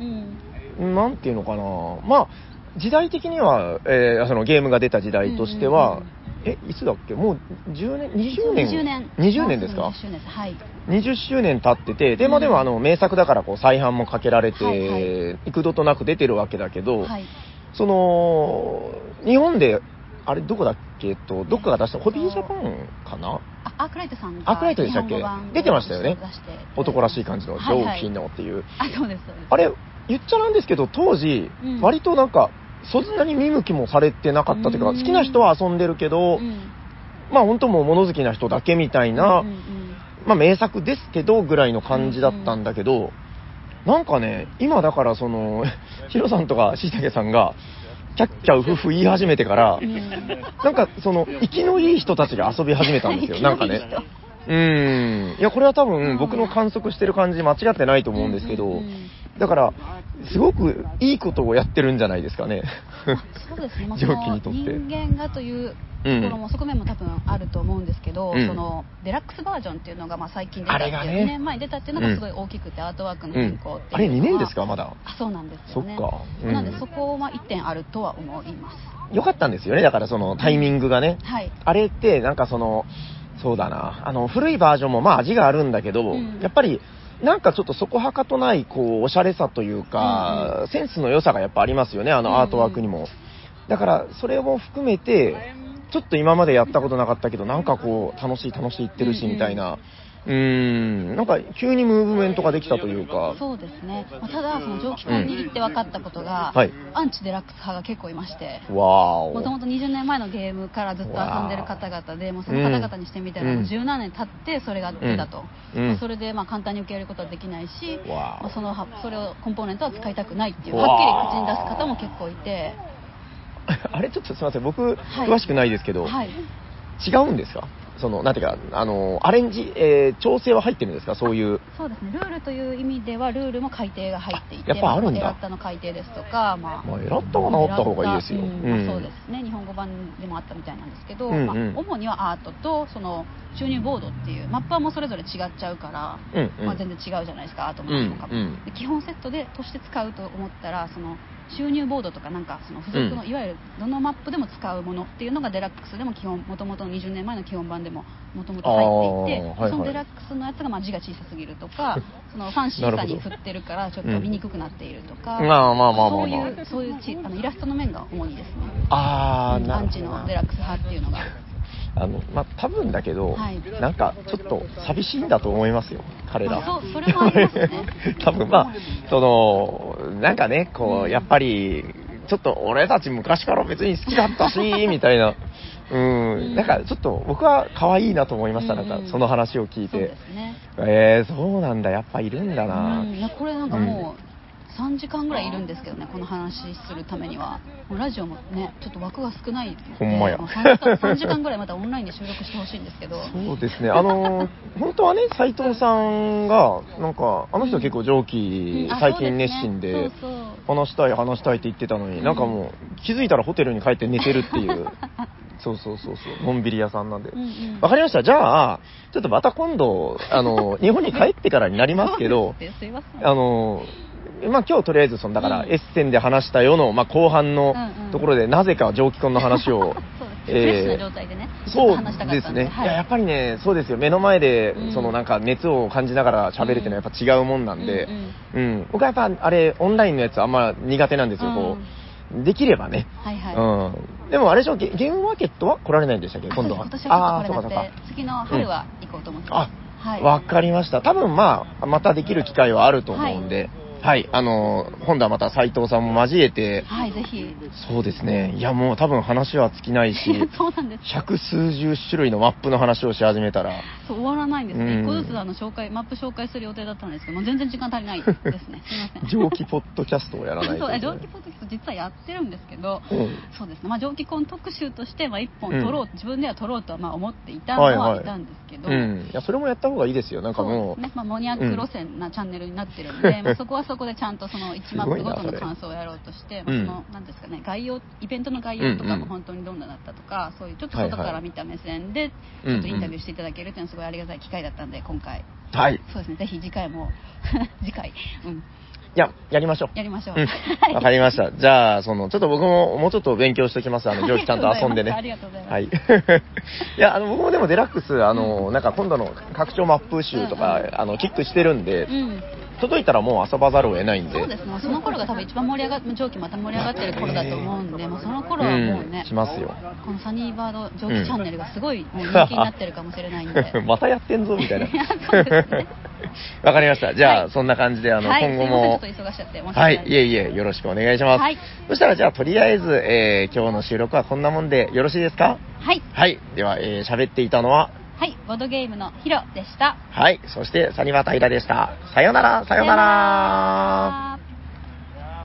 う、ん。なんていうのかな？まあ、時代的には、えーそのゲームが出た時代としては、うんうんうんえ、いつだっけ？もう10年、20年20年。20年ですか？20周年です。はい。20周年経ってて、で、まあうんでもあの、名作だからこう、再販もかけられて、はいはい幾度となく出てるわけだけど、はい。その、日本で、あれどこだっけと、どっかが出した、ホビージャパンかな？あアークライトさんがアークライトでしたっけ？出てましたよね男らしい感じのはいはい上品のっていう。あ、そうです、そうです。あれ、言っちゃなんですけど、当時、うん割となんか、そんなに見向きもされてなかったというか、うん。好きな人は遊んでるけど、うん。まあ本当もう物好きな人だけみたいな、うんうんうん。まあ名作ですけどぐらいの感じだったんだけど、なんかね、今だからその、ヒロさんとかしいたけさんが、キャッキャウフフ言い始めてから、うん。なんかその、生きのいい人たちが遊び始めたんですよ、なんかね。うーん。いや、これは多分僕の観測してる感じ間違ってないと思うんですけど、うんうんうんだから、すごくいいことをやってるんじゃないですかね。そうですね、まあ、にとって。人間がというところも、側面も多分あると思うんですけど、うん。そのデラックスバージョンっていうのがまあ最近出たっていう、ね。2年前に出たっていうのがすごい大きくて、アートワークのうん。変更っていうのは、あれ2年ですか、まだ。あそうなんですよね。そっか。うん。なんでそこは1点あるとは思います。よかったんですよね、だからそのタイミングがね。はい。あれって、なんかその、そうだな、あの、古いバージョンもまあ味があるんだけど、うん。やっぱり、なんかちょっとそこはかとない、こう、おしゃれさというか、センスの良さがやっぱありますよね、あうんうんのアートワークにも。だから、それも含めて、ちょっと今までやったことなかったけど、なんかこう、楽しい楽しい言ってるし、うんうんみたいな。うーん、なんか急にムーブメントができたというか、そうですね、まあ、ただその蒸気コンに行って分かったことが、はい。アンチデラックス派が結構いまして。わーお。もともと20年前のゲームからずっと遊んでる方々で、もうその方々にしてみたら、うん。もう十何年経ってそれが出たと、うん。うん。それでまあ簡単に受け入れることはできないし、まあ、そのはそれをコンポーネントは使いたくないっていう、はっきり口に出す方も結構いて、あれちょっとすみません、僕、はい。詳しくないですけど、はい、違うんですか？その、なんていうか、あの、アレンジ、えー調整は入ってるんですか？そういう。そうですね、ルールという意味では、ルールも改定が入っていて、あやっぱあるんだ。まエラッタの改定ですとか、まあまあ、エラッタは治った方がいいですよ。うん。まあそうですね、日本語版でもあったみたいなんですけど、うんうん。まあ、主にはアートとその収入ボードっていう、マップはもうそれぞれ違っちゃうから、うんうん。まあ、全然違うじゃないですか、アートもなんとかも、うんうん。で基本セットでとして使うと思ったら、その収入ボードとか、なんかその付属の、うんいわゆるどのマップでも使うものっていうのがデラックスでも基本、もともとの20年前の基本版でももともと入っていて、はいはいそのデラックスのやつがまあ字が小さすぎるとか、そのファンシーさに振ってるから、ちょっと見にくくなっているとか、そういうそういうちあのイラストの面が主にですね。あアンチのデラックス派っていうのが。あの、まあ、多分だけど、はいなんか、ちょっと寂しいんだと思いますよ、彼ら。あそうそれもありますね 多分まあ、その、なんかね、こう、やっぱり、ちょっと俺たち昔から別に好きだったし、みたいな。うん、なんかちょっと僕は可愛いなと思いました、なんかその話を聞いてそうで。すね。えー、そうなんだ、やっぱいるんだな。うんいやこれなんかもう3時間ぐらいいるんですけどね、この話するためには。もうラジオもね、ちょっと枠が少ない。ほんまや。もう3時間 ,3 時間ぐらいまたオンラインで収録してほしいんですけど。そうですね、あのー 本当はね、斉藤さんが、なんか、あの人結構上気、うんあ最近熱心で、話したい、話したいって言ってたのに、うん。なんかもう、気づいたらホテルに帰って寝てるっていう、そうそうそうそう、のんびり屋さんなんで。うんうん。わかりました。じゃあ、ちょっとまた今度、あの、日本に帰ってからになりますけど。あの、まあ今日とりあえず、その、だから、うんエッセンで話したよの、まあ後半のうんうんところで、なぜか蒸気婚の話を、そうです。フレッシュな状態でね、そうで。ですね、はいいややっぱりね、そうですよ、目の前で、うんそのなんか熱を感じながら喋るっていうのはやっぱ違うもんなんで、うんうん僕はやっぱあれ、オンラインのやつあんま苦手なんですよ、こう、できればね。はいはい。うん、でもあれでしょゲ、ゲームマーケットは来られないんでしたっけ、あ今度は。あーそうかこれなくて、次の春は行こうと思ってます。あ、はい。わかりました。多分まあ、またできる機会はあると思うんで、はい、あの、今度はまた斉藤さんも交えて、はい、ぜひ。そうですね、いやもう多分話は尽きないし、そうなんです。百数十種類のマップの話をし始めたら、そう終わらないんですね。うん一個ずつあの紹介、マップ紹介する予定だったんですけど、もう全然時間足りないですね。すみません。蒸気ポッドキャストをやらないとそう。蒸気ポッドキャスト実はやってるんですけど、うんそうですね。まあ蒸気コン特集としてまあ一本うん取ろう、自分では取ろうとはまあ思っていたのはいたんですけど、うん。いや、それもやった方がいいですよ。なんかもう、ですね。まあモニアック路線なチャンネルになってるんで、まあそこはそこでちゃんとその1マップごとの感想をやろうとして、まあうんそのなんですかね、概要イベントの概要とかうんうんも本当にどんなだったとか、そういうちょっと外から見た目線でちうんうんょっとインタビューしていただけるっていうのはすごいありがたい機会だったんで今回はい。そうですね、ぜひ次回も、次回、うん、や、やりましょう。やりましょう。うん。わかりました。じゃあ、その、ちょっと僕ももうちょっと勉強しておきます。あの、蒸気ちゃんと遊んでね。ありがとうございます。はい。いや、あの、僕もでもデラックス、あの、なんか今度の拡張マップ集とか、うんうんあの、キックしてるんで、うん。届いたらもう遊ばざるを得ないんで。そうですね。その頃が多分一番盛り上がっ蒸気また盛り上がってる頃だと思うんで、もうその頃はもうねうん、しますよ。このサニーバード蒸気チャンネルがすごいもう人気になってるかもしれないんで。またやってんぞ、みたいな。い やそうですね わかりました。じゃあ、はいそんな感じで、あの、はい、今後もはい、いえいえ、よろしくお願いします。はいそしたら、じゃあ、とりあえず、えー今日の収録はこんなもんでよろしいですか？はい。はい。では、えー喋っていたのは、はい、ボードゲームのヒロでした。はい。そして、サニバタイラでした。さよなら、さよなら。